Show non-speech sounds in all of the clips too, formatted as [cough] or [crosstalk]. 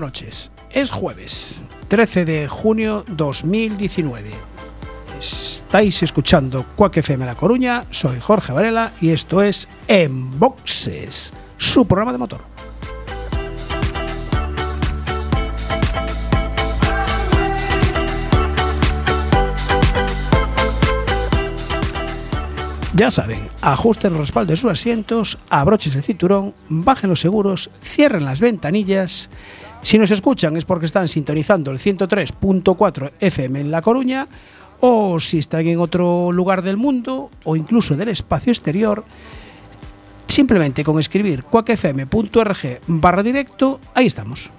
Noches. Es jueves, 13 de junio 2019. Estáis escuchando Cuac FM La Coruña, soy Jorge Varela y esto es En Boxes, su programa de motor. Ya saben, ajusten los respaldos de sus asientos, abrochen el cinturón, bajen los seguros, cierren las ventanillas. Si nos escuchan es porque están sintonizando el 103.4 FM en La Coruña o si están en otro lugar del mundo o incluso del espacio exterior, simplemente con escribir cuacfm.org barra directo, ahí estamos.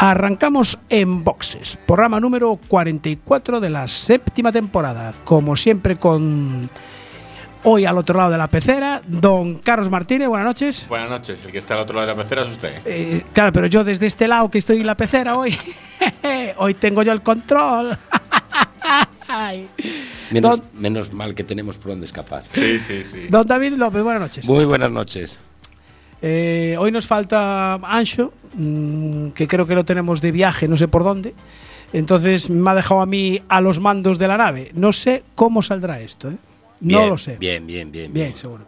Arrancamos en boxes, programa número 44 de la séptima temporada, como siempre con hoy al otro lado de la pecera, don Carlos Martínez, buenas noches. Buenas noches, el que está al otro lado de la pecera es usted. Eh, claro, pero yo desde este lado que estoy en la pecera hoy, [laughs] hoy tengo yo el control. Ay. [laughs] Menos, Don- menos mal que tenemos por dónde escapar. Sí, sí, sí. Don David López, buenas noches. Muy buenas noches. Eh, hoy nos falta Ancho, mm, que creo que lo tenemos de viaje, no sé por dónde. Entonces me ha dejado a mí a los mandos de la nave. No sé cómo saldrá esto, ¿eh? No Bien, lo sé. Bien, bien, bien. Bien, seguro.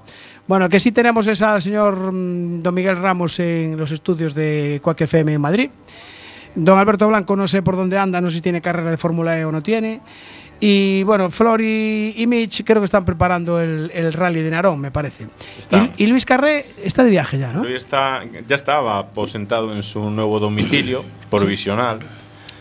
Bueno, que sí tenemos es al señor mm, don Miguel Ramos en los estudios de Cuac FM en Madrid. Don Alberto Blanco no sé por dónde anda, no sé si tiene carrera de Fórmula E o no tiene. Y bueno, Flor y, y Mitch creo que están preparando el, el rally de Narón, me parece. Y Luis Carré está de viaje ya, ¿no? Luis está, ya estaba aposentado en su nuevo domicilio provisional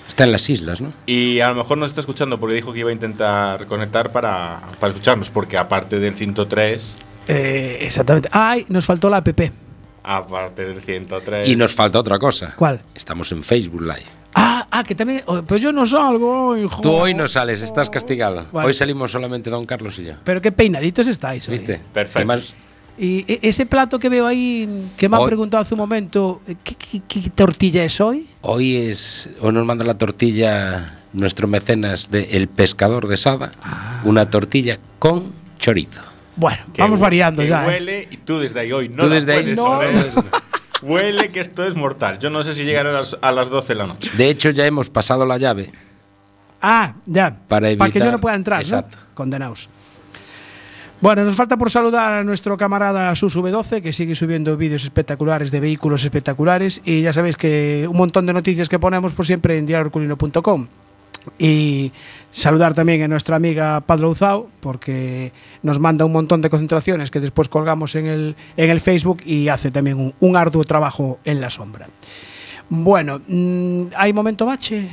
Está en las islas, ¿no? y a lo mejor nos está escuchando porque dijo que iba a intentar conectar para, para escucharnos, porque aparte del 103, Eh, exactamente. Ay, nos faltó la app. aparte del 103, Y nos falta otra cosa. ¿Cuál? Estamos en Facebook Live. Ah, ah, que también. oh, Pues yo no salgo hoy, Tú hoy no sales, estás castigado. Vale. Hoy salimos solamente Don Carlos y yo. Pero qué peinaditos estáis. hoy. ¿Viste? Perfecto. Además, Y e- ese plato que veo ahí, que me han Hoy- preguntado hace un momento, ¿qué, qué- qué tortilla es hoy? hoy es. Hoy nos manda la tortilla nuestro mecenas de El Pescador de Sada. Ah. Una tortilla con chorizo. Bueno, que vamos variando que ya. ¿eh? huele y tú desde ahí hoy no Tú la desde ahí no. [laughs] Huele que esto es mortal. Yo no sé si llegará a las, a las 12 de la noche. De hecho, ya hemos pasado la llave. Ah, ya. Para que evitar- yo no pueda entrar, Exacto. ¿no? Condenaos. Bueno, nos falta por saludar a nuestro camarada Susu B12, que sigue subiendo vídeos espectaculares de vehículos espectaculares. Y ya sabéis que un montón de noticias que ponemos por siempre en diarioculino.com. Y saludar también a nuestra amiga Padlo Uzao, porque nos manda un montón de concentraciones que después colgamos en el, en el Facebook y hace también un, un arduo trabajo en la sombra. Bueno, mm, ¿hay momento bache?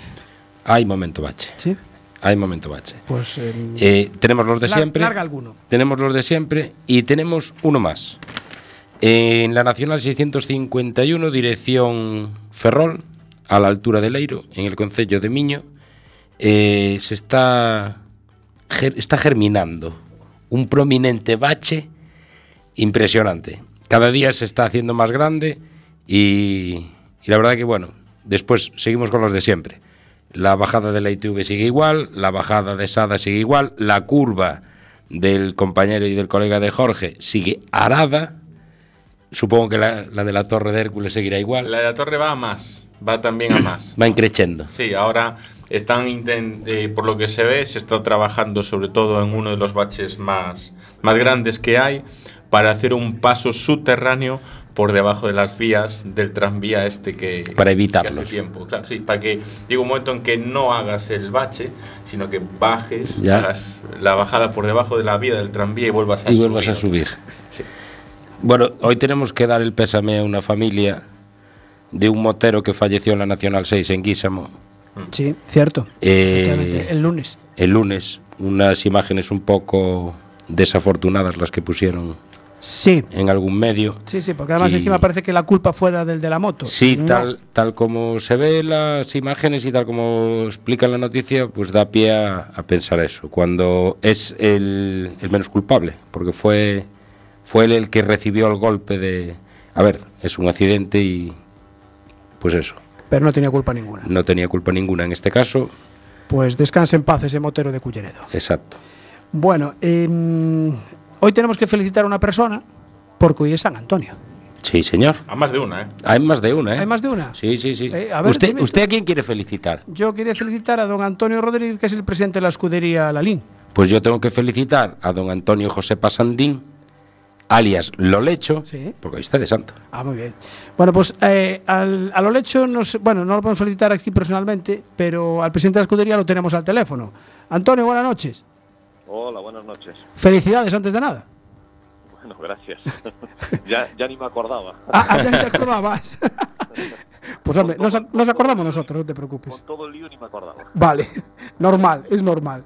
Hay momento bache. Sí. Hay momento bache. Pues em, Eh, tenemos los de lar- siempre. larga alguno. Tenemos los de siempre y tenemos uno más. En la Nacional 651, dirección Ferrol, a la altura de Leiro, en el concello de Miño, eh, se está, ger- está germinando un prominente bache impresionante. Cada día se está haciendo más grande y, y la verdad que bueno, después seguimos con los de siempre. La bajada de la ITV sigue igual, la bajada de Sada sigue igual, la curva del compañero y del colega de Jorge sigue arada. Supongo que la, la de la Torre de Hércules seguirá igual. La de la torre va a más, va también a más. [clears throat] Va increciendo. Sí, ahora están eh, por lo que se ve, se está trabajando sobre todo en uno de los baches más, más grandes que hay para hacer un paso subterráneo por debajo de las vías del tranvía este que Para que evitarlos. hace tiempo. Claro, sí, para que llegue un momento en que no hagas el bache, sino que bajes Ya. hagas la bajada por debajo de la vía del tranvía y vuelvas a y vuelvas a subir. subir. Sí. Bueno, hoy tenemos que dar el pésame a una familia de un motero que falleció en la Nacional 6 en Guísamo Sí, cierto. Eh, el lunes. el lunes. Unas imágenes un poco desafortunadas las que pusieron Sí. en algún medio. Sí, sí, porque además Y- encima parece que la culpa fuera del de la moto. Sí, No. tal, tal como se ve las imágenes y tal como explica la noticia, pues da pie a, a pensar eso, cuando es el, el menos culpable, porque fue, fue él el que recibió el golpe de... A ver, es un accidente y pues eso, Pero no tenía culpa ninguna. no tenía culpa ninguna en este caso, Pues descanse en paz ese motero de Culleredo. exacto. Bueno, em, hoy tenemos que felicitar a una persona porque hoy es San Antonio. Sí, señor. A más de una, ¿eh? Hay más de una, ¿eh? ¿Hay más de una? Sí, sí, sí. Eh, a ver, ¿Usted, dime ¿Usted a quién quiere felicitar? Yo quería felicitar a don Antonio Rodríguez, que es el presidente de la escudería Lalín. Pues yo tengo que felicitar a don Antonio José Pasandín, alias Lolecho, Sí. porque hoy está de santo. Ah, muy bien. Bueno, pues eh, al, a lo lecho, nos, bueno, no lo podemos felicitar aquí personalmente, pero al presidente de la escudería lo tenemos al teléfono. Antonio, buenas noches. Hola, buenas noches. Felicidades antes de nada. Bueno, gracias. [laughs] ya, ya ni me acordaba. Ah, ah, ya ni te acordabas. [laughs] pues hombre, nos, nos acordamos nosotros, no te preocupes. Con todo el lío ni me acordaba. Vale, [laughs] normal, es normal.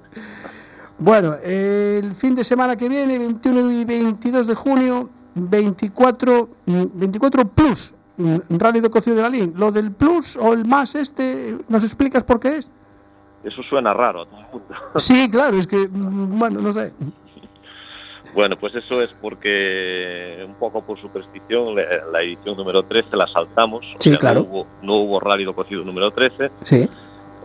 Bueno, el fin de semana que viene, 21 y 22 de junio, 24, mm, 24 plus, mm, Rally de Cocido de la Lin. Lo del plus o el más este, ¿nos explicas por qué es? Eso suena raro a todo el mundo. [laughs] Sí, claro, es que, mm, bueno, no sé. bueno, pues eso es porque, un poco por superstición, la edición número 13 la saltamos. O Sí, sea, claro. No hubo, no hubo Rally do Cocido número 13. Sí.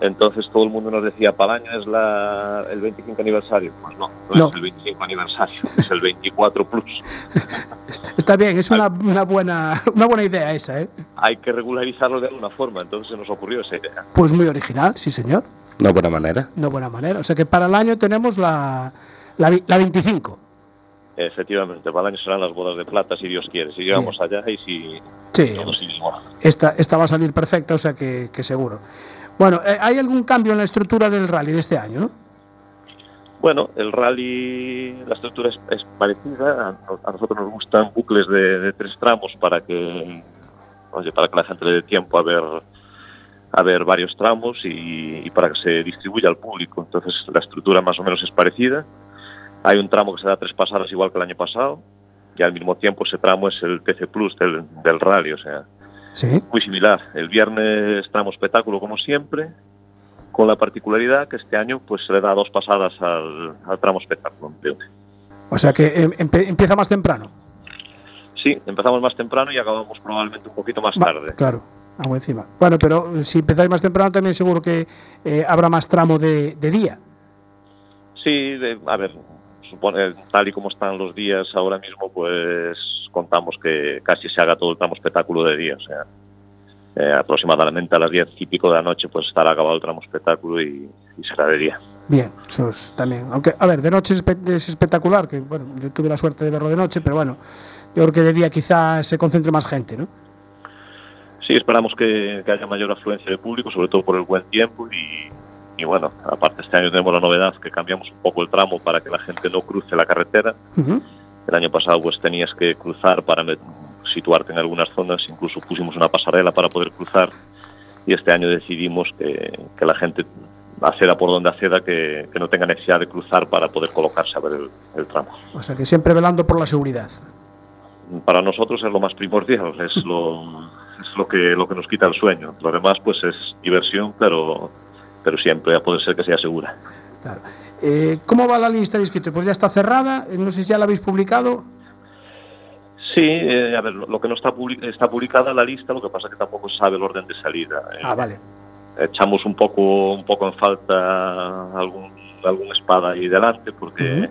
Entonces todo el mundo nos decía, para el año es la, el 25 aniversario. Pues no, no, No. [laughs] es el 25 aniversario, es el 24 plus. [laughs] Está, bien, es una, una, buena, una buena idea esa, ¿eh? Hay que regularizarlo de alguna forma, entonces se nos ocurrió esa idea. Pues muy original, sí señor. Una buena manera. De buena manera. O sea que para el año tenemos la, la, vi- la 25. Efectivamente, para el año serán las bodas de plata, si Dios quiere. Si llegamos allá y si Sí, todo sigue igual. esta, esta va a salir perfecta, o sea que, que seguro. Bueno, eh, ¿hay algún cambio en la estructura del rally de este año, no? Bueno, el rally, la estructura es, parecida. A, nosotros nos gustan bucles de, tres tramos para que, para que la gente le dé tiempo a ver, a ver varios tramos y, y para que se distribuya al público. Entonces la estructura más o menos es parecida. Hay un tramo que se da tres pasadas igual que el año pasado y al mismo tiempo ese tramo es el TC Plus del, del rally, o sea, Sí. muy similar. El viernes tramo espectáculo como siempre, con la particularidad que este año pues se le da dos pasadas al, al tramo espectáculo. O sea que em- empe- empieza más temprano. Sí, empezamos más temprano y acabamos probablemente un poquito más Va, tarde. Claro, algo encima. Bueno, pero eh, si empezáis más temprano también seguro que eh, habrá más tramo de, de día. Sí, de- a ver, supone, tal y como están los días ahora mismo, pues contamos que casi se haga todo el tramo espectáculo de día. O sea, eh, aproximadamente a las 10 y pico de la noche pues estará acabado el tramo espectáculo y, y será de día. Bien, eso es también. Aunque, a ver, de noche es, espe- es espectacular, que bueno, yo tuve la suerte de verlo de noche, pero bueno, yo creo que de día quizás se concentre más gente, ¿no? Sí, esperamos que, que haya mayor afluencia de público, sobre todo por el buen tiempo y, y bueno, aparte este año tenemos la novedad que cambiamos un poco el tramo para que la gente no cruce la carretera. Ujú. El año pasado pues tenías que cruzar para situarte en algunas zonas, incluso pusimos una pasarela para poder cruzar y este año decidimos que, que la gente acceda por donde acceda, que, que no tenga necesidad de cruzar para poder colocarse a ver el, el tramo. O sea que siempre velando por la seguridad. Para nosotros es lo más primordial, es lo, es lo, que, lo que nos quita el sueño. Lo demás pues es diversión, pero, pero siempre a poder ser que sea segura. Claro. Eh, ¿Cómo va la lista de inscritos? Pues ya está cerrada, eh, no sé si ya la habéis publicado. Sí, eh, a ver, lo lo que no está, public- está publicada la lista, lo que pasa es que tampoco se sabe el orden de salida. Eh, Ah, vale. echamos un poco un poco en falta algún algún espada ahí delante porque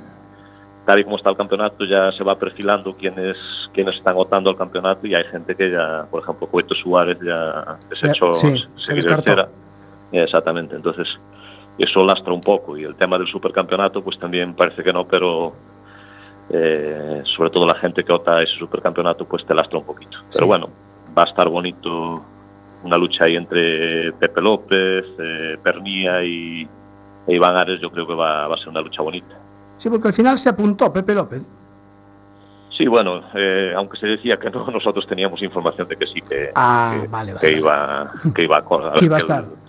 tal y como está el campeonato ya se va perfilando quienes quienes están votando al campeonato y hay gente que ya por ejemplo Coito Suárez ya desechó sí, se descartó. Exactamente entonces eso lastra un poco y el tema del supercampeonato pues también parece que no pero eh, sobre todo la gente que ota ese supercampeonato pues te lastra un poquito. Pero bueno, va a estar bonito una lucha ahí entre Pepe López, eh, Pernía y e Iván Ares, yo creo que va, va a ser una lucha bonita. Sí, porque al final se apuntó Pepe López. Sí, bueno, eh, aunque se decía que no, [laughs] nosotros teníamos información de que sí, que, Ah, que, vale, vale, que vale. iba, que iba a [laughs] Que iba a que estar. el-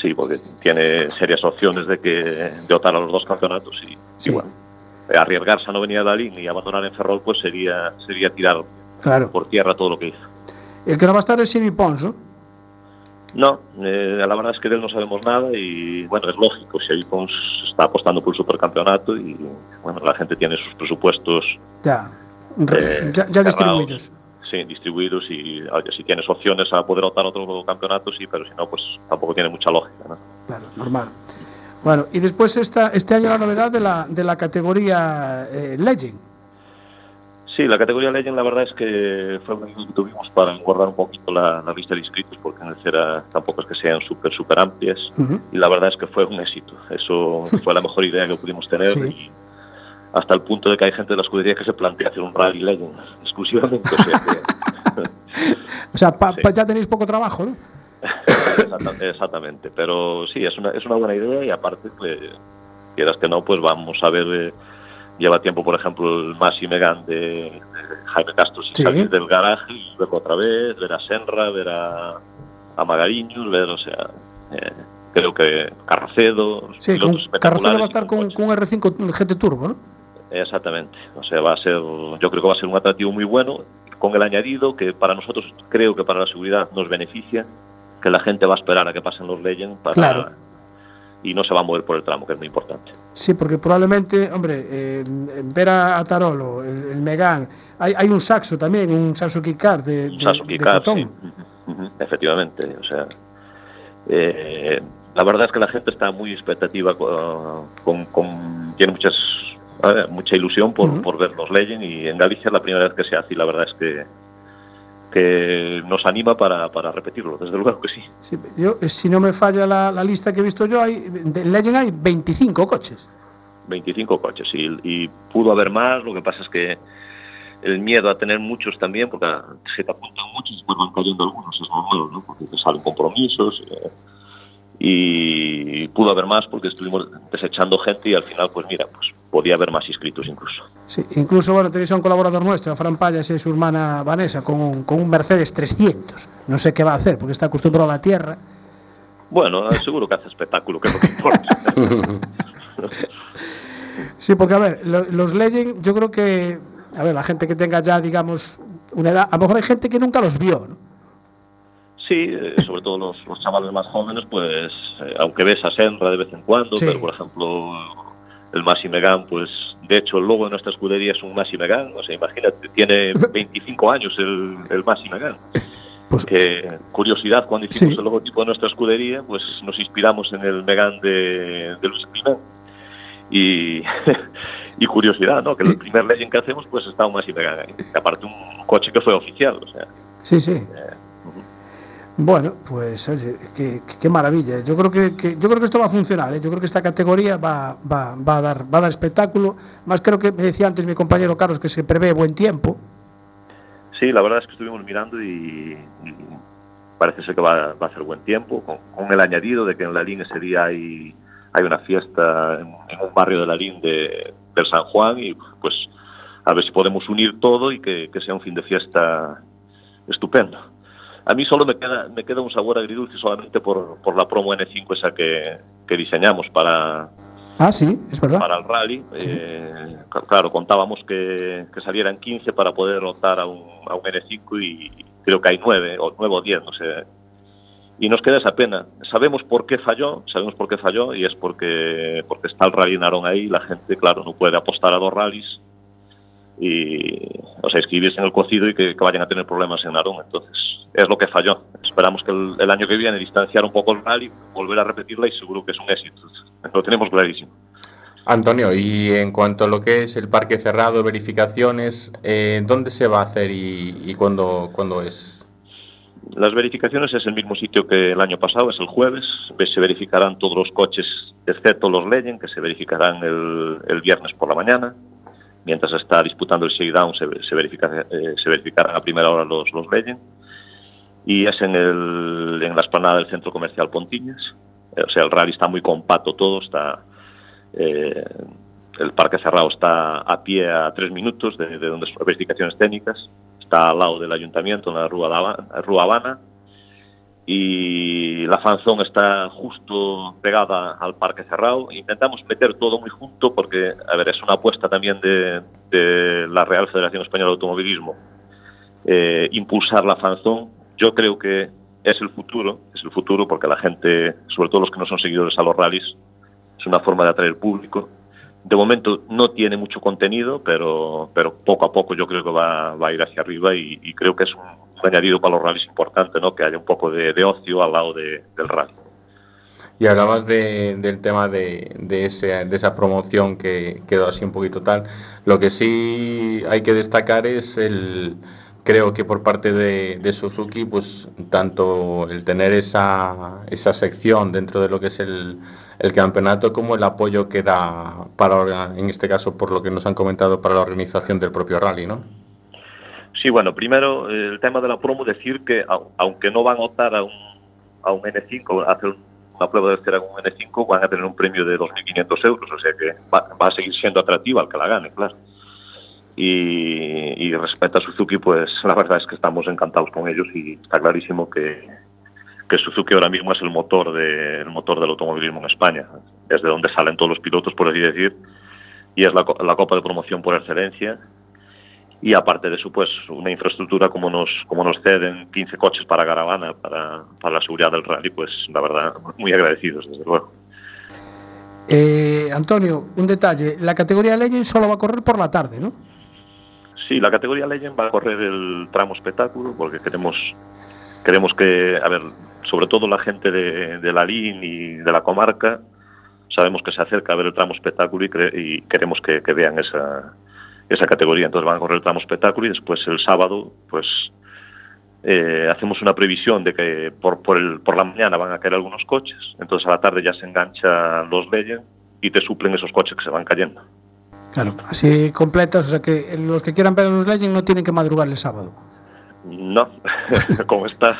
sí, porque tiene serias opciones de que de optar a los dos campeonatos y, Sí. y bueno, arriesgarse a no venir a Dalín y abandonar en Ferrol, pues sería sería tirar Claro. por tierra todo lo que hizo. El que no va a estar es Xavi Pons, ¿no? No, eh, la verdad es que de él no sabemos nada y bueno, es lógico, si Pons está apostando por el supercampeonato y bueno, la gente tiene sus presupuestos Ya. Eh, ya, ya distribuidos. Sí, distribuidos y oye, si tienes opciones a poder optar a otro campeonato, sí, pero si no, pues tampoco tiene mucha lógica. ¿no? Claro, normal. Bueno, y después esta, este año la novedad de la, de la categoría eh, Legend. Sí, la categoría Legend la verdad es que fue un que tuvimos para engordar un poquito la, la lista de inscritos porque en el CERA tampoco es que sean súper, súper amplias y la verdad es que fue un éxito. Eso [laughs] fue la mejor idea que pudimos tener Sí. y hasta el punto de que hay gente de la escudería que se plantea hacer un rally Legend [laughs] exclusivamente. O sea que, [laughs] O sea, pa- Sí. pa- ya tenéis poco trabajo, ¿no? Exacta- Exactamente, pero sí, es una, es una buena idea y aparte, pues, quieras que no, pues vamos a ver, eh, lleva tiempo, por ejemplo, el Masi Megan de, de Jaime Castro sin Sí. salir del garaje y verlo otra vez, ver a Senra, ver a, a Magariños, ver, o sea, eh, creo que Carracedo, Sí, Carrocero va a estar con un R5 GT Turbo, ¿no? Exactamente, o sea, va a ser, yo creo que va a ser un atractivo muy bueno, con el añadido que para nosotros, creo que para la seguridad nos beneficia, que la gente va a esperar a que pasen los Legends para, Claro. y no se va a mover por el tramo, que es muy importante. Sí, porque probablemente, hombre, eh, ver a, Tarolo, el, el Megan, hay, hay un saxo también, un saxo Kikar de, Un de, cotón. sí. Efectivamente, o sea, eh, la verdad es que la gente está muy expectativa, con, con- con- tiene muchas mucha ilusión por, Ujú. por ver los Legends y en Galicia es la primera vez que se hace y la verdad es que que nos anima para, para repetirlo, desde luego que sí. Sí, yo, eh, si no me falla la, la lista que he visto yo, hay, de Legend hay 25 coches. 25 coches y, y pudo haber más, lo que pasa es que el miedo a tener muchos también, porque se te apuntan muchos y van cayendo algunos, es normal, ¿no? porque te salen compromisos eh, y pudo haber más porque estuvimos desechando gente y al final, pues mira, pues podía haber más inscritos incluso. Sí, incluso, bueno, tenéis a un colaborador nuestro, a Fran Payas y su hermana Vanessa, con un, con un Mercedes 300. No sé qué va a hacer, porque está acostumbrado a la tierra. Bueno, [laughs] seguro que hace espectáculo, que es lo que importa. [laughs] Sí, porque a ver, lo- los Legend, yo creo que, a ver, la gente que tenga ya, digamos, una edad, a lo mejor hay gente que nunca los vio, ¿no? Sí, eh, sobre todo los, los chavales más jóvenes, pues eh, aunque ves a Senra de vez en cuando, Sí. pero por ejemplo el Masi Megan, pues de hecho el logo de nuestra escudería es un Masi Megan, o sea, imagínate, tiene [laughs] 25 años el, el Masi Megan. Pues- que curiosidad, cuando hicimos Sí. el logotipo de nuestra escudería, pues nos inspiramos en el Megan de, de Luis Climent. Y, [laughs] y curiosidad, ¿no? Que el primer Legend que hacemos, pues está un. Que aparte un coche que fue oficial, o sea. Sí, sí. Bueno, pues oye, qué, qué- maravilla. Yo creo que, yo creo que esto va a funcionar. ¿eh? Yo creo que esta categoría va, va, va a dar, va a dar espectáculo. Más creo que me decía antes mi compañero Carlos que se prevé buen tiempo. Sí, la verdad es que estuvimos mirando y, parece ser que va, va a hacer buen tiempo, con, el añadido de que en Lalín ese día hay, hay una fiesta en, un barrio de Lalín de, del San Juan y pues a ver si podemos unir todo y que sea un fin de fiesta estupendo. A mí solo me queda, me queda un sabor agridulce solamente por, por la promo N5 esa que, que diseñamos para, Ah, sí, es verdad. para el rally. Eh, claro, contábamos que, que salieran 15 para poder optar a un, a un N5 y creo que hay 9 o 9 o 10, no sé. Y nos queda esa pena. Sabemos por qué falló, sabemos por qué falló y es porque, porque está el rally en Arón ahí y la gente, claro, no puede apostar a dos rallies y, o sea, inscribirse en el cocido y que, que vayan a tener problemas en Arón. Entonces, es lo que falló. Esperamos que el, el año que viene distanciar un poco el rally, volver a repetirla y seguro que es un éxito. Lo tenemos clarísimo. Antonio, y en cuanto a lo que es el parque cerrado, verificaciones, eh, ¿dónde se va a hacer y, y cuándo, cuándo es? Las verificaciones es el mismo sitio que el año pasado, es el jueves. Ve- Se verificarán todos los coches, excepto los Legend, que se verificarán el, el viernes por la mañana. Mientras está disputando el shakedown se, se, verifica, eh, se verificarán a primera hora los, los Legend. Y es en, el, en la esplanada del centro comercial Pontiñas. Eh, o sea, el rally está muy compacto todo, está... Eh, el parque cerrado está a pie a tres minutos de, de donde son las verificaciones técnicas, está al lado del ayuntamiento, en la Habana, Rúa Habana, y la fanzón está justo pegada al parque cerrado. Intentamos meter todo muy junto porque, a ver, es una apuesta también de, la Real Federación Española de Automovilismo. Eh, impulsar la fanzón, yo creo que es el futuro, es el futuro porque la gente, sobre todo los que no son seguidores a los rallies, es una forma de atraer público. De momento no tiene mucho contenido, pero, pero poco a poco yo creo que va, va a ir hacia arriba y, y creo que es un añadido para los rallies importante, ¿no? que haya un poco de, ocio al lado de, del rally. Y hablabas de, del tema de, de, ese, de esa promoción que quedó así un poquito tal. Lo que sí hay que destacar es el, creo que por parte de, de Suzuki, pues tanto el tener esa, esa sección dentro de lo que es el, el campeonato como el apoyo que da para, en este caso, por lo que nos han comentado, para la organización del propio rally, ¿no? Sí, bueno, primero eh, el tema de la promo, decir que aunque no van a optar a un, a un N5, a hacer una prueba de cera con un N5, van a tener un premio de 2.500 euros, o sea que va, va, a seguir siendo atractivo al que la gane, claro. Y, respecto a Suzuki, pues la verdad es que estamos encantados con ellos y está clarísimo que, que Suzuki ahora mismo es el motor, de, el motor del automovilismo en España, es de donde salen todos los pilotos, por así decir, y es la, la Copa de Promoción por excelencia y aparte de eso, pues una infraestructura como nos, como nos ceden 15 coches para caravana, para, para la seguridad del rally, pues la verdad, muy agradecidos, desde luego. Eh, Antonio, un detalle, la categoría Legend solo va a correr por la tarde, ¿no? Sí, la categoría Legend va a correr el tramo espectáculo, porque queremos, queremos que, a ver, sobre todo la gente de, de la LIN y de la comarca, sabemos que se acerca a ver el tramo espectáculo y, y queremos que, que vean esa, esa categoría. Entonces van a correr el tramo espectáculo y después el sábado, pues eh, hacemos una previsión de que por, por, el, por la mañana van a caer algunos coches, entonces a la tarde ya se enganchan los Legend y te suplen esos coches que se van cayendo. Claro, así completas, o sea que los que quieran ver a los Legend no tienen que madrugar el sábado. No, [laughs] con estar,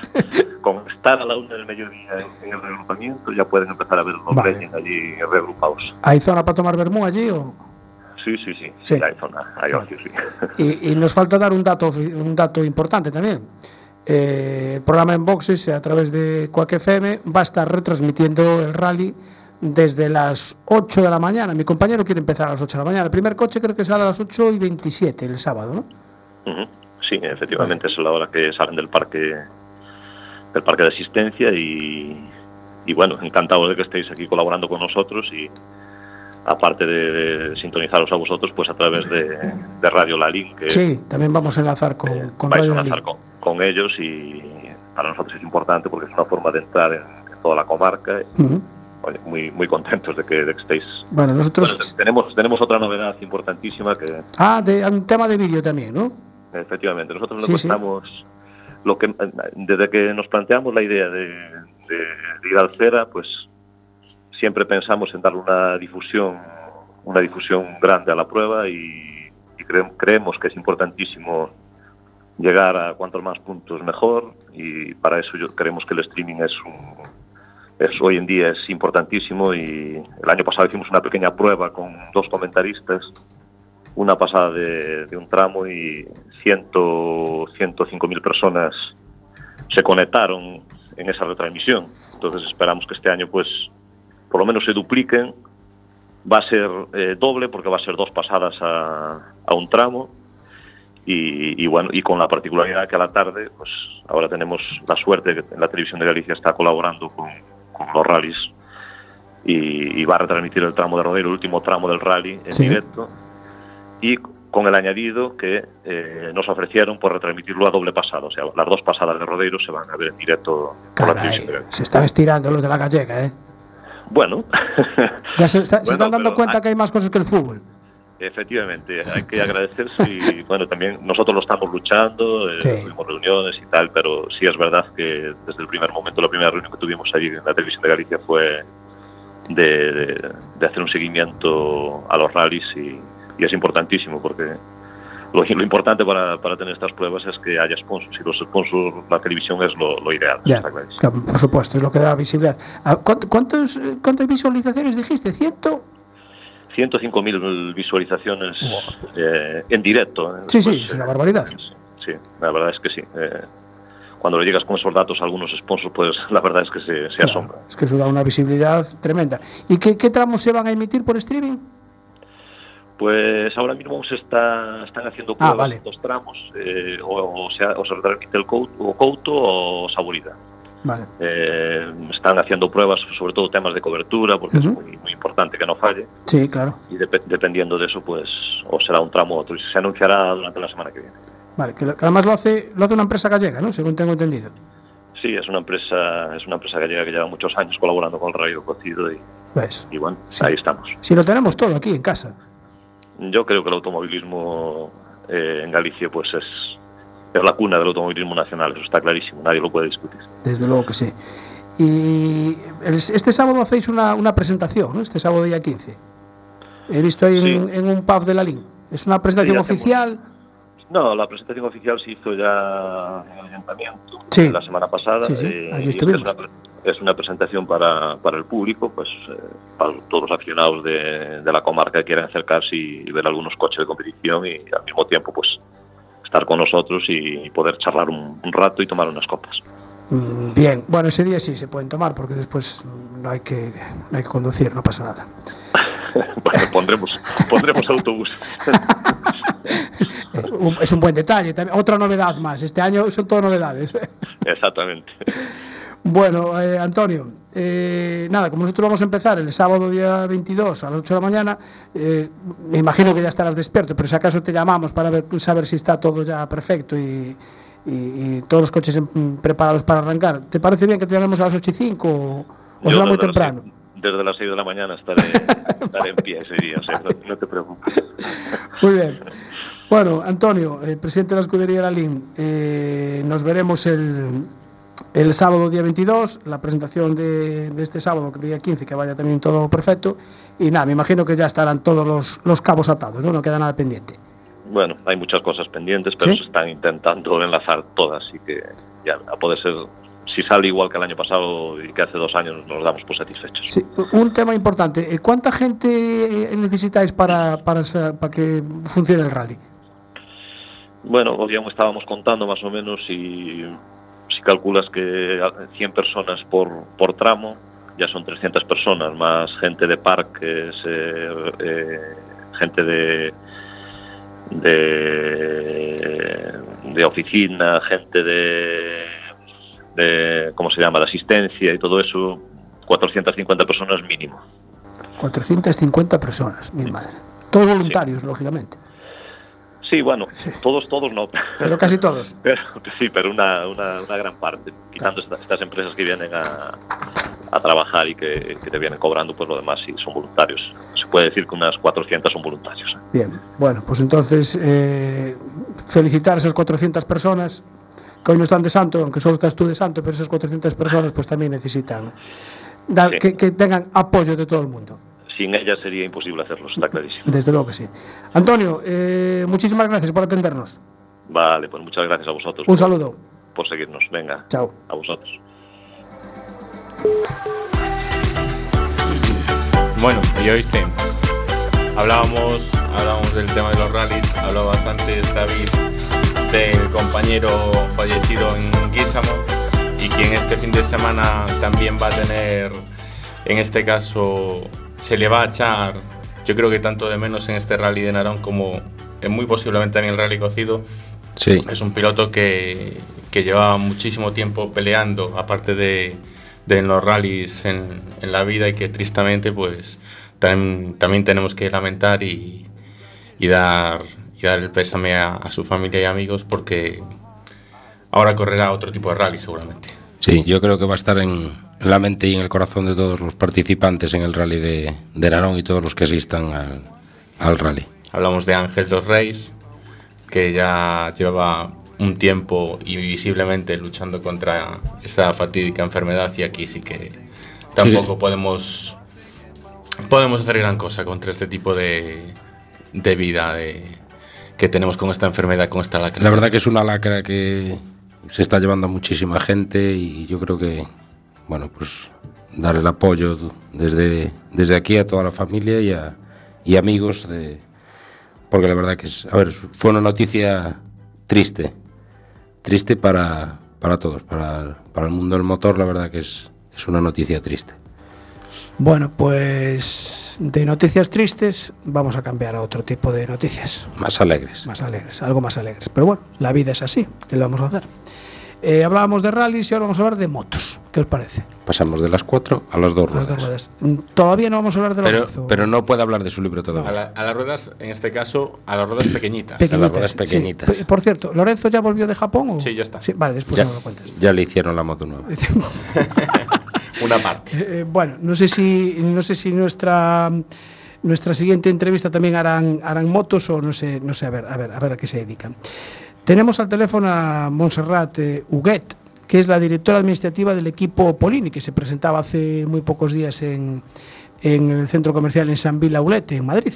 con estar a la una del mediodía en el reagrupamiento ya pueden empezar a ver los vale. Allí reagrupados. ¿Hay zona para tomar vermú allí o...? Sí, sí, sí, sí. hay zona, hay ocio, sí. Y, y, nos falta dar un dato, un dato importante también. Eh, el programa en boxes a través de Quack FM va a estar retransmitiendo el rally desde las 8 de la mañana. Mi compañero quiere empezar a las 8 de la mañana. El primer coche creo que sale a las 8 y 27 el sábado, ¿no? Uh -huh. Sí, efectivamente vale. es la hora que salen del parque del parque de asistencia y, y bueno, encantado de que estéis aquí colaborando con nosotros y aparte de, de, sintonizaros a vosotros, pues a través de, de Radio Lalín. Que, sí, también vamos a enlazar con, eh, con Radio a enlazar con, con, ellos y para nosotros es importante porque es una forma de entrar en, en toda la comarca. Uh -huh. Oye, muy, muy contentos de que, de que estéis. Bueno, nosotros. Bueno, tenemos, tenemos otra novedad importantísima que. Ah, de un tema de vídeo también, ¿no? Efectivamente, nosotros sí, estamos. Sí. Lo que, desde que nos planteamos la idea de, de, de ir al CERA, pues siempre pensamos en darle una difusión, una difusión grande a la prueba y, y cre creemos que es importantísimo llegar a cuantos más puntos mejor y para eso yo creemos que el streaming es hoy en día es importantísimo y el año pasado hicimos una pequeña prueba con dos comentaristas una pasada de, un tramo y 100, 105 mil personas se conectaron en esa retransmisión. Entonces esperamos que este año pues por lo menos se dupliquen, va a ser eh, doble porque va a ser dos pasadas a, a un tramo y, y, bueno y con la particularidad que a la tarde pues ahora tenemos la suerte que la televisión de Galicia está colaborando con, con los rallies y, y, va a retransmitir el tramo de Rodero, el último tramo del rally en sí. directo y con el añadido que eh, nos ofrecieron por retransmitirlo a doble pasado, o sea, las dos pasadas de Rodeiro se van a ver en directo Caray, por la televisión de Galicia. Se están estirando los de la gallega, ¿eh? Bueno. [laughs] ya se, está, bueno, se están dando cuenta hay, que hay más cosas que el fútbol. Efectivamente, hay que [laughs] agradecerse y [laughs] bueno, también nosotros lo estamos luchando, eh, sí. tuvimos reuniones y tal, pero sí es verdad que desde el primer momento, la primera reunión que tuvimos allí en la televisión de Galicia fue de, de, de hacer un seguimiento a los rallies y y es importantísimo porque lo, lo importante para, para, tener estas pruebas es que haya sponsors y los sponsors, la televisión es lo, lo ideal. Ya, claro, por supuesto, es lo que da visibilidad. Ah, ¿Cuántos, ¿Cuántas visualizaciones dijiste? ¿Ciento? 105.000 visualizaciones wow. eh, en directo. Sí, sí, es una barbaridad. Sí, sí, la verdad es que sí. Eh, cuando le llegas con esos datos a algunos sponsors, pues [laughs] la verdad es que se, se claro, asombra. Es que eso da una visibilidad tremenda. ¿Y qué, qué tramos se van a emitir por streaming? Pues ahora mismo se está, están haciendo pruebas ah, vale. dos tramos, eh, o, o, sea, o se repite el Couto o, Couto, o Saburida. Vale. Eh, están haciendo pruebas, sobre todo temas de cobertura, porque uh -huh. es muy, muy, importante que no falle. Sí, claro. Y de, dependiendo de eso, pues o será un tramo u otro. Y se anunciará durante la semana que viene. Vale, que además lo hace, lo hace una empresa gallega, ¿no? Según tengo entendido. Sí, es una empresa, es una empresa gallega que lleva muchos años colaborando con el Radio Cocido y, ¿Ves? y bueno, sí. ahí estamos. Si lo tenemos todo aquí en casa. Yo creo que el automovilismo eh, en Galicia pues es, es la cuna del automovilismo nacional, eso está clarísimo, nadie lo puede discutir. Desde luego que sí. Y este sábado hacéis una, una presentación, ¿no? Este sábado día 15. He visto ahí sí. en, en, un pub de la LIN. ¿Es una presentación sí, oficial? No, la presentación oficial se hizo ya en el ayuntamiento sí. la semana pasada. Sí, sí. Eh. Es una, es una presentación para, para el público, pues eh, para todos los aficionados de, de, la comarca que quieran acercarse y, ver algunos coches de competición y al mismo tiempo pues estar con nosotros y, poder charlar un, un rato y tomar unas copas. Mm, bien, bueno, ese día sí se pueden tomar porque después no hay que, no hay que conducir, no pasa nada. [laughs] bueno, pondremos, pondremos autobús. [laughs] es un buen detalle. También, otra novedad más. Este año son todo novedades. Exactamente. Bueno, eh, Antonio, eh, nada, como nosotros vamos a empezar el sábado día 22 a las 8 de la mañana, eh, me imagino que ya estarás despierto, pero si acaso te llamamos para ver, saber si está todo ya perfecto y, y, y todos los coches en, preparados para arrancar. ¿Te parece bien que te llamemos a las 8 y 5 o, o será muy temprano? Las, desde las 6 de la mañana estaré, [laughs] estaré en pie ese día, o sea, no, no te preocupes. [laughs] Muy bien. Bueno, Antonio, el presidente de la escudería Lalín, eh, nos veremos el, el sábado día 22, la presentación de, de, este sábado, día 15, que vaya también todo perfecto. Y nada, me imagino que ya estarán todos los, los cabos atados, ¿no? No queda nada pendiente. Bueno, hay muchas cosas pendientes, pero ¿Sí? se están intentando enlazar todas, así que ya a poder ser si sale igual que el año pasado y que hace dos años nos damos por satisfechos. Sí, un tema importante, ¿cuánta gente necesitáis para, para, para que funcione el rally? Bueno, hoy estábamos contando más o menos y si calculas que 100 personas por, por tramo, ya son 300 personas, más gente de parques, eh, eh, gente de, de, de, oficina, gente de, de, ¿cómo se llama?, de asistencia y todo eso, 450 personas mínimo. 450 personas, mi madre. Todos voluntarios, sí. lógicamente. Sí, bueno, sí. todos, todos no. Pero casi todos. [laughs] Pero, sí, pero una, una, una gran parte, quitando estas, estas, empresas que vienen a, a trabajar y que, que, te vienen cobrando, pues lo demás sí son voluntarios. Se puede decir que unas 400 son voluntarios. Bien, bueno, pues entonces eh, felicitar a esas 400 personas que hoy no están de santo, aunque solo estás tú de santo, pero esas 400 personas pues también necesitan dar, sí. que, que tengan apoyo de todo el mundo sin ella sería imposible hacerlo, está clarísimo. Desde luego que sí. Antonio, eh, muchísimas gracias por atendernos. Vale, pues muchas gracias a vosotros. Un por, saludo. Por seguirnos. Venga. Chao. A vosotros. Bueno, y oíste, hablábamos, hablábamos del tema de los rallies, hablabas antes, David, del compañero fallecido en Guísamo y quien este fin de semana también va a tener, en este caso, se le va a echar, yo creo que tanto de menos en este rally de Narón como en muy posiblemente en el rally cocido. Sí. Es un piloto que, que lleva muchísimo tiempo peleando, aparte de, de en los rallies en, en, la vida y que tristemente pues también, también tenemos que lamentar y, y, dar, y dar el pésame a, a su familia y amigos porque ahora correrá otro tipo de rally seguramente. Sí, yo creo que va a estar en, en la mente y en el corazón de todos los participantes en el rally de, de Narón y todos los que asistan al, al rally. Hablamos de Ángel dos Reis, que ya llevaba un tiempo y visiblemente luchando contra esa fatídica enfermedad y aquí sí que tampoco sí. podemos podemos hacer gran cosa contra este tipo de, de vida de, que tenemos con esta enfermedad, con esta lacra. La verdad que es una lacra que se está llevando a muchísima gente y yo creo que, bueno, pues dar el apoyo desde, desde aquí a toda la familia y, a, y amigos, de, porque la verdad que es, a ver, fue una noticia triste, triste para, para todos, para, para el mundo del motor, la verdad que es, es una noticia triste. Bueno, pues de noticias tristes vamos a cambiar a otro tipo de noticias. Más alegres. Más alegres, algo más alegres. Pero bueno, la vida es así, ¿qué le vamos a hacer? Eh, hablábamos de rallies y ahora vamos a hablar de motos. ¿Qué os parece? Pasamos de las cuatro a las dos Las ruedas. dos ruedas. Mm, Todavía no vamos a hablar de Pero, Lorenzo. pero no puede hablar de su libro A, todavía. la- a las ruedas, en este caso, a las ruedas pequeñitas. Pequeñitas, las ruedas sí. pequeñitas. P- Por cierto, ¿Lorenzo ya volvió de Japón? O? Sí, ya está. vale, después Ya, no me lo cuentas. ya le hicieron la moto nueva. [laughs] Una parte. Eh, bueno, no sé si no sé si nuestra nuestra siguiente entrevista también harán harán motos o no sé no sé a ver a ver a ver a qué se dedican. Tenemos al teléfono a Montserrat eh, Huguet, que es la directora administrativa del equipo Polini, que se presentaba hace muy pocos días en, en el centro comercial en San Vilaulete, en Madrid.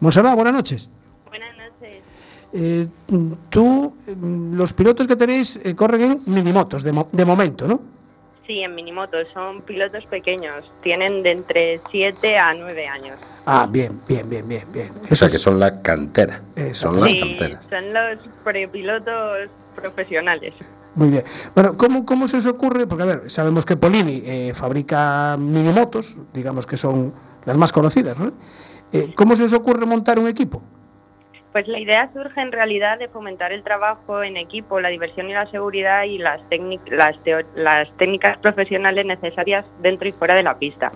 Montserrat, buenas noches. Buenas noches. Eh, tú, mm, los pilotos que tenéis eh, corren en minimotos de, mo- de momento, ¿no? Sí, en minimotos son pilotos pequeños, tienen de entre 7 a 9 años. Ah, bien, bien, bien, bien, bien. O sea que son la cantera. Exacto. Son las Sí, canteras. son los prepilotos profesionales. Muy bien. Bueno, ¿cómo, ¿cómo se os ocurre? Porque, a ver, sabemos que Polini eh, fabrica minimotos, digamos que son las más conocidas, ¿no? Eh, ¿Cómo se os ocurre montar un equipo? Pues la idea surge en realidad de fomentar el trabajo en equipo, la diversión y la seguridad y las, las, técnicas profesionales necesarias dentro y fuera de la pista.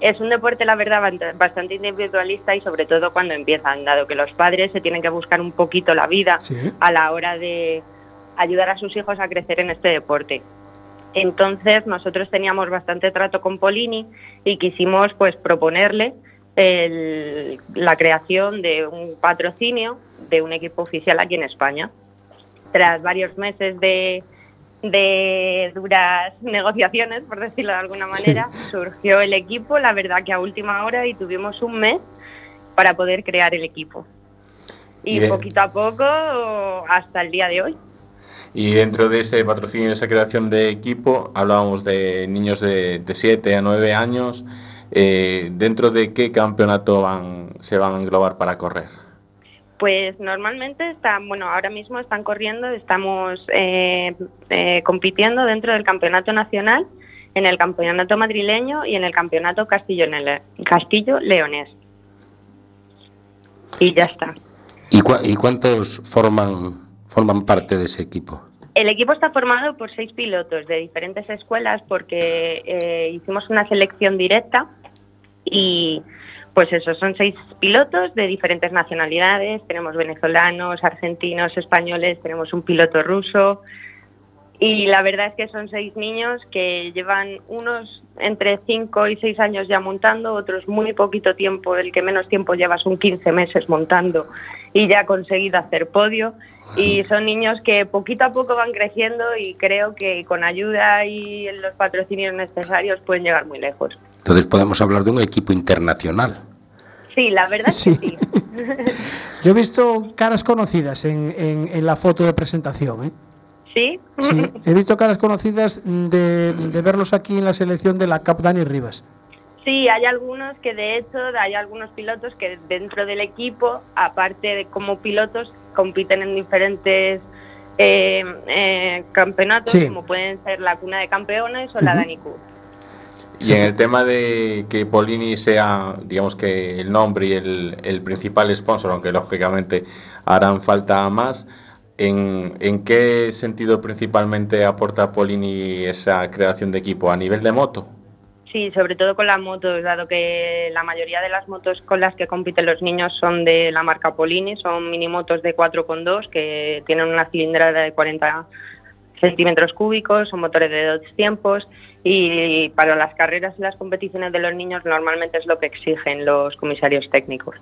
Es un deporte, la verdad, bastante individualista y sobre todo cuando empiezan, dado que los padres se tienen que buscar un poquito la vida Sí. a la hora de ayudar a sus hijos a crecer en este deporte. Entonces nosotros teníamos bastante trato con Polini y quisimos pues proponerle el- la creación de un patrocinio de un equipo oficial aquí en España. Tras varios meses de, de duras negociaciones, por decirlo de alguna manera, surgió el equipo, la verdad que a última hora y tuvimos un mes para poder crear el equipo. Y Bien. poquito a poco hasta el día de hoy. Y dentro de ese patrocinio, de esa creación de equipo, hablábamos de niños de, 7 a 9 años. Eh, ¿Dentro de qué campeonato van, se van a englobar para correr? Pues normalmente están, bueno, ahora mismo están corriendo, estamos eh, eh, compitiendo dentro del campeonato nacional, en el campeonato madrileño y en el campeonato Castillo, Castillo Leonés. Y ya está. ¿Y, cua- y cuántos forman, forman parte de ese equipo? El equipo está formado por seis pilotos de diferentes escuelas porque eh, hicimos una selección directa y pues eso, son seis pilotos de diferentes nacionalidades, tenemos venezolanos, argentinos, españoles, tenemos un piloto ruso. Y la verdad es que son seis niños que llevan unos entre cinco y seis años ya montando, otros muy poquito tiempo, el que menos tiempo lleva son 15 meses montando y ya ha conseguido hacer podio. Y son niños que poquito a poco van creciendo y creo que con ayuda y los patrocinios necesarios pueden llegar muy lejos. Entonces podemos hablar de un equipo internacional. Sí, la verdad es Sí. que sí. [laughs] Yo he visto caras conocidas en, en- en la foto de presentación, ¿eh? Sí, Sí, [laughs] he visto caras conocidas de, de verlos aquí en la selección de la Cap Dani Rivas. Sí, hay algunos que de hecho hay algunos pilotos que dentro del equipo, aparte de como pilotos, compiten en diferentes eh, eh, campeonatos, Sí. como pueden ser la Cuna de Campeones o la Ujú. Dani Cup. Y en el tema de que Polini sea, digamos que el nombre y el, principal sponsor, aunque lógicamente harán falta más, ¿en, qué sentido principalmente aporta Polini esa creación de equipo? ¿A nivel de moto? Sí, sobre todo con las motos, dado que la mayoría de las motos con las que compiten los niños son de la marca Polini, son minimotos de 4,2 que tienen una cilindrada de 40 centímetros cúbicos, son motores de dos tiempos y para las carreras y las competiciones de los niños normalmente es lo que exigen los comisarios técnicos.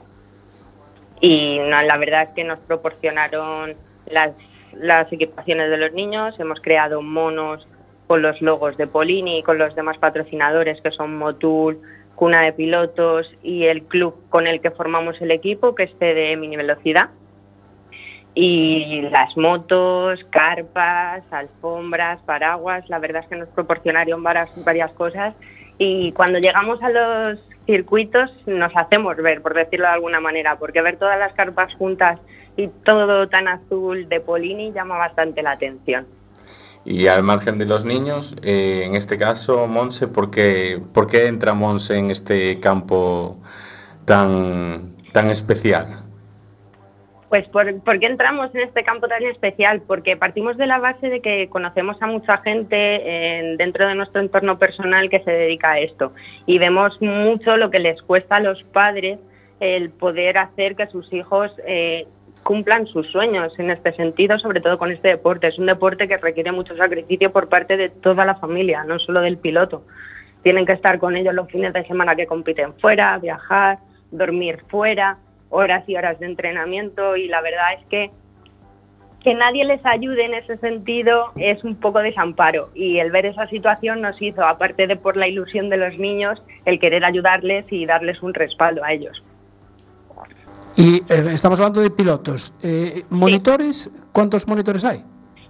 Y la verdad es que nos proporcionaron las, equipaciones de los niños, hemos creado monos con los logos de Polini y con los demás patrocinadores que son Motul, cuna de pilotos y el club con el que formamos el equipo, que es de Mini Velocidad. Y las motos, carpas, alfombras, paraguas, la verdad es que nos proporcionaron varias, varias cosas. Y cuando llegamos a los circuitos nos hacemos ver, por decirlo de alguna manera, porque ver todas las carpas juntas y todo tan azul de Polini llama bastante la atención. Y al margen de los niños, eh, en este caso, Monse, ¿por qué, ¿por qué entra Monse en este campo tan, tan especial? Pues ¿por, qué entramos en este campo tan especial? Porque partimos de la base de que conocemos a mucha gente dentro de nuestro entorno personal que se dedica a esto y vemos mucho lo que les cuesta a los padres el poder hacer que sus hijos eh, cumplan sus sueños en este sentido, sobre todo con este deporte. Es un deporte que requiere mucho sacrificio por parte de toda la familia, no solo del piloto. Tienen que estar con ellos los fines de semana que compiten fuera, viajar, dormir fuera, horas y horas de entrenamiento y la verdad es que que nadie les ayude en ese sentido es un poco desamparo y el ver esa situación nos hizo, aparte de por la ilusión de los niños, el querer ayudarles y darles un respaldo a ellos. Y eh, estamos hablando de pilotos. Eh, ¿Monitores? ¿Cuántos monitores hay?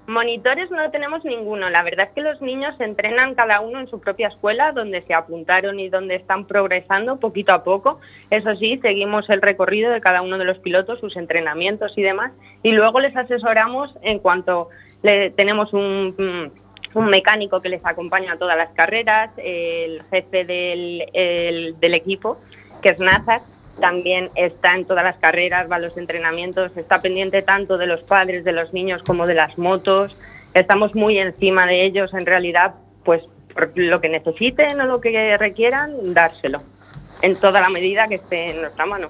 Monitores no tenemos ninguno. La verdad es que los niños se entrenan cada uno en su propia escuela, donde se apuntaron y donde están progresando poquito a poco. Eso sí, seguimos el recorrido de cada uno de los pilotos, sus entrenamientos y demás. Y luego les asesoramos en cuanto le, tenemos un, un mecánico que les acompaña a todas las carreras, el jefe del, del equipo, que es Nazar, también está en todas las carreras, va a los entrenamientos, está pendiente tanto de los padres, de los niños como de las motos. Estamos muy encima de ellos, en realidad, pues por lo que necesiten o lo que requieran, dárselo, en toda la medida que esté en nuestra mano.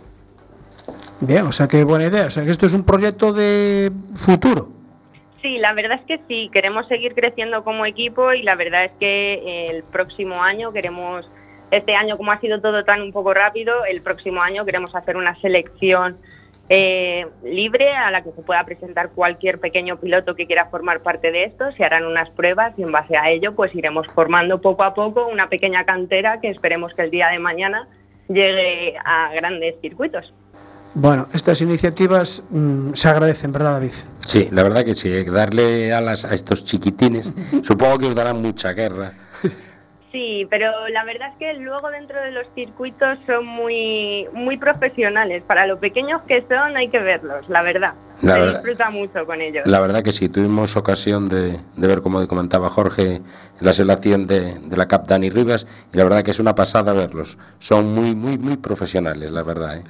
Bien, o sea que buena idea, o sea que esto es un proyecto de futuro. Sí, la verdad es que sí, queremos seguir creciendo como equipo y la verdad es que el próximo año queremos este año, como ha sido todo tan un poco rápido, el próximo año queremos hacer una selección eh, libre a la que se pueda presentar cualquier pequeño piloto que quiera formar parte de esto. Se harán unas pruebas y en base a ello pues iremos formando poco a poco una pequeña cantera que esperemos que el día de mañana llegue a grandes circuitos. Bueno, estas iniciativas mm, se agradecen, ¿verdad, David? Sí, la verdad que sí, darle alas a estos chiquitines, [laughs] supongo que os darán mucha guerra. [laughs] Sí, pero la verdad es que luego dentro de los circuitos son muy muy profesionales. Para lo pequeños que son hay que verlos, la verdad. Se disfruta mucho con ellos. La verdad que sí, tuvimos ocasión de, ver, como comentaba Jorge, la selección de, la Cap Dani Rivas y la verdad que es una pasada verlos. Son muy, muy, muy profesionales, la verdad. ¿eh?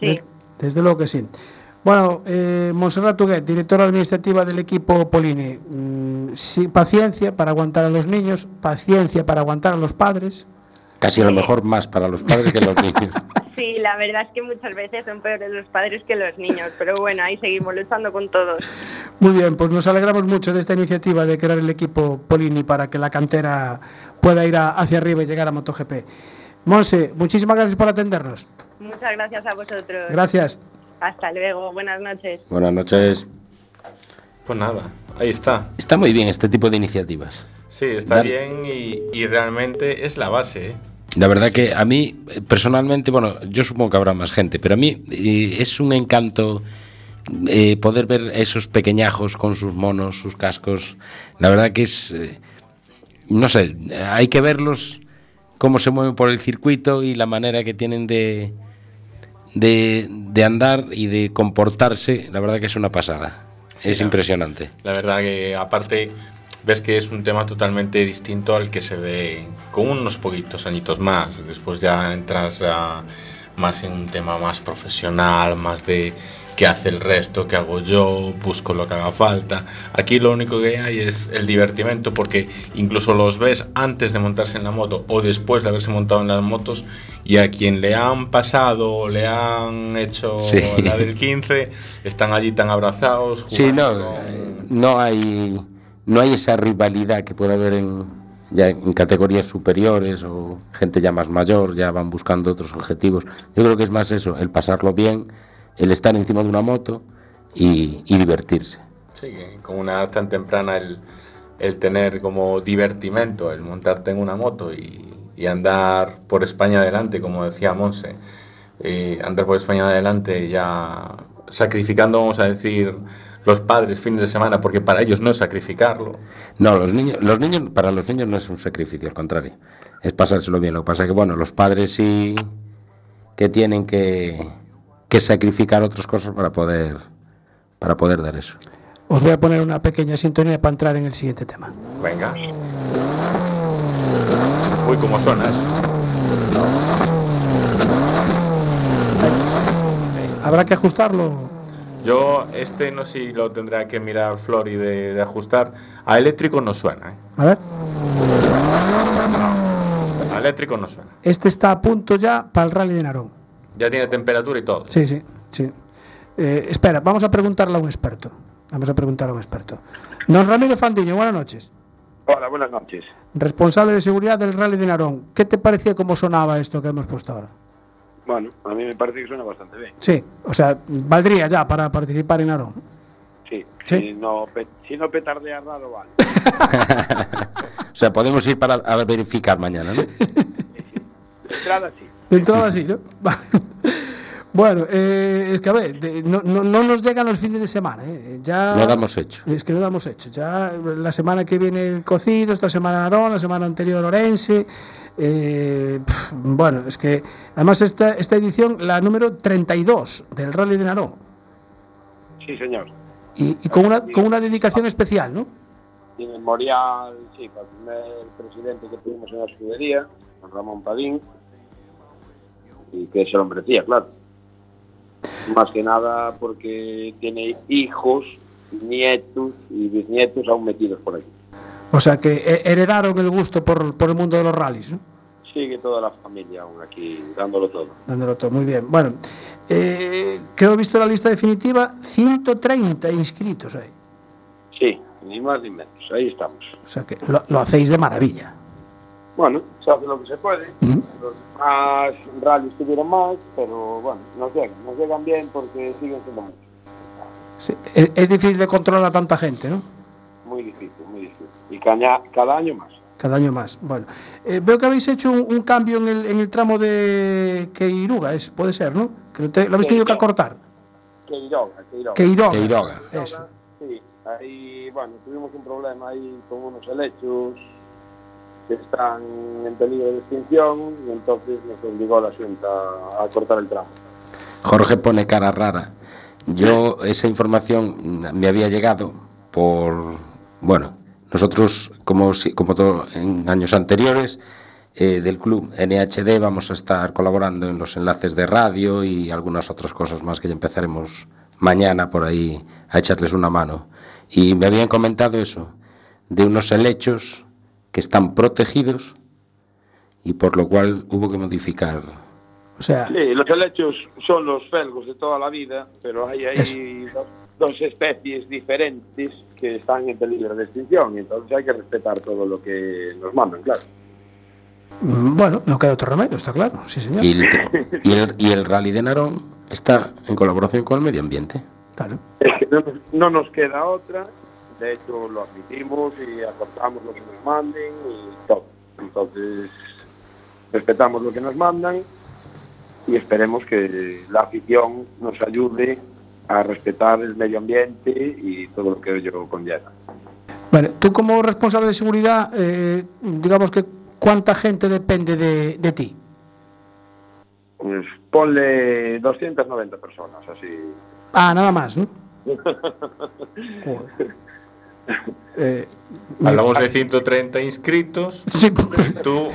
Sí. desde luego que sí. Bueno, eh, Monserrat Tuguet, directora administrativa del equipo Polini. Mm, paciencia para aguantar a los niños, paciencia para aguantar a los padres. Casi a lo mejor más para los padres que los niños. [laughs] Sí, la verdad es que muchas veces son peores los padres que los niños, pero bueno, ahí seguimos luchando con todos. Muy bien, pues nos alegramos mucho de esta iniciativa de crear el equipo Polini para que la cantera pueda ir hacia arriba y llegar a MotoGP. Monse, muchísimas gracias por atendernos. Muchas gracias a vosotros. Gracias. Hasta luego, buenas noches. Buenas noches. Pues nada, ahí está. Está muy bien este tipo de iniciativas. Sí, está bien y, realmente es la base. ¿eh? La verdad que a mí, personalmente, bueno, yo supongo que habrá más gente, pero a mí eh, es un encanto eh, poder ver esos pequeñajos con sus monos, sus cascos. La verdad que es, no sé, hay que verlos cómo se mueven por el circuito y la manera que tienen de, de, andar y de comportarse, la verdad que es una pasada. es impresionante. La verdad que aparte ves que es un tema totalmente distinto al que se ve con unos poquitos añitos más. Después ya entras más en un tema más profesional, más de qué hace el resto, qué hago yo, busco lo que haga falta. Aquí lo único que hay es el divertimento porque incluso los ves antes de montarse en la moto o después de haberse montado en las motos y a quien le han pasado le han hecho la del 15 están allí tan abrazados. Sí, no, no hay no hay esa rivalidad que puede haber en ya en categorías superiores o gente ya más mayor, ya van buscando otros objetivos. Yo creo que es más eso, el pasarlo bien el estar encima de una moto y, divertirse. Sí, con una edad tan temprana el, tener como divertimento, el montarte en una moto y, y andar por España adelante, como decía Monse, eh, andar por España adelante ya sacrificando, vamos a decir, los padres fines de semana, porque para ellos no es sacrificarlo. No, los niños, los niños, para los niños no es un sacrificio, al contrario, es pasárselo bien. Lo que pasa es que, bueno, los padres sí que tienen que, que sacrificar otras cosas para poder, para poder dar eso. Os voy a poner una pequeña sintonía para entrar en el siguiente tema. Venga. Uy, cómo suena eso. Habrá que ajustarlo. Yo, este no sé si lo tendrá que mirar Flori de, de ajustar. A eléctrico no suena, ¿eh? A ver. A eléctrico no suena. Este está a punto ya para el rally de Narón. Ya tiene temperatura y todo. Sí, sí, sí. Eh, espera, vamos a preguntarle a un experto. Vamos a preguntarle a un experto. Don Ramiro Fandiño, buenas noches. Hola, buenas noches. Responsable de seguridad del rally de Narón. ¿Qué te parecía cómo sonaba esto que hemos puesto ahora? Bueno, a mí me parece que suena bastante bien. Sí, o sea, valdría ya para participar en Narón. Sí, Sí. Si, no, si no petardea raro, vale. [laughs] O sea, podemos ir para a verificar mañana, ¿no? De entrada sí. [laughs] De entrada así, ¿no? [laughs] Bueno, eh, es que a ver, de- no, no- no nos llegan los fines de semana. ¿eh? Ya, Lo damos hecho. Es que no lo hemos hecho. Ya la semana que viene el cocido, esta semana Narón, la semana anterior Orense. eh, bueno, es que además esta, esta edición, la número 32 del Rally de Narón. Sí, señor. Y, y con, una, con una dedicación especial, ¿no? Y memorial, sí, para el primer presidente que tuvimos en la escudería, don Ramón Padín, y que se lo merecía, claro. Más que nada porque tiene hijos, nietos y bisnietos aún metidos por aquí. O sea que eh, heredaron el gusto por, por el mundo de los rallies, ¿no? Sigue toda la familia aún aquí dándolo todo. Dándolo todo, muy bien. Bueno, eh, creo he visto la lista definitiva, 130 inscritos ahí. Sí, ni más ni menos, ahí estamos. O sea que lo, lo hacéis de maravilla. Bueno, se hace lo que se puede. Ujú. Los más rallies tuvieron más, pero bueno, nos llegan, nos llegan bien porque siguen siendo muchos. Sí, Es, difícil de controlar a tanta gente, ¿no? Muy difícil, muy difícil. Y caña, cada año más. Cada año más. Bueno, eh, veo que habéis hecho un, un cambio en el, en el tramo de Queiruga, es, puede ser, ¿no? Que lo, te- lo habéis tenido que acortar. Queiroga, Queiroga. Queiroga. Queiroga. Eso. Sí, ahí, bueno, tuvimos un problema ahí con unos helechos que están en peligro de extinción y entonces nos obligó la Junta a cortar el tramo. Jorge pone cara rara. Yo esa información me había llegado por, bueno, nosotros como como todo en años anteriores eh, del club NHD vamos a estar colaborando en los enlaces de radio y algunas otras cosas más que ya empezaremos mañana por ahí a echarles una mano. Y me habían comentado eso de unos helechos que están protegidos y por lo cual hubo que modificar O sea, Sí, los helechos son los felgos de toda la vida, pero hay ahí dos, dos especies diferentes que están en peligro de extinción y entonces hay que respetar todo lo que nos mandan, claro. mm, bueno, no queda otro remedio, está claro. Sí, señor. Y el, y el, y el Rally de Narón está en colaboración con el medio ambiente. Claro. Es que no, nos- no nos queda otra, de hecho lo admitimos y acortamos lo que nos manden y todo. Entonces respetamos lo que nos mandan y esperemos que la afición nos ayude a respetar el medio ambiente y todo lo que ello conlleva. Vale, tú como responsable de seguridad, eh, digamos que cuánta gente depende de, de ti. Pues ponle 290 personas, así. Ah, nada más, ¿no? [laughs] Joder. Eh, Hablamos de 130 inscritos. sí, Tú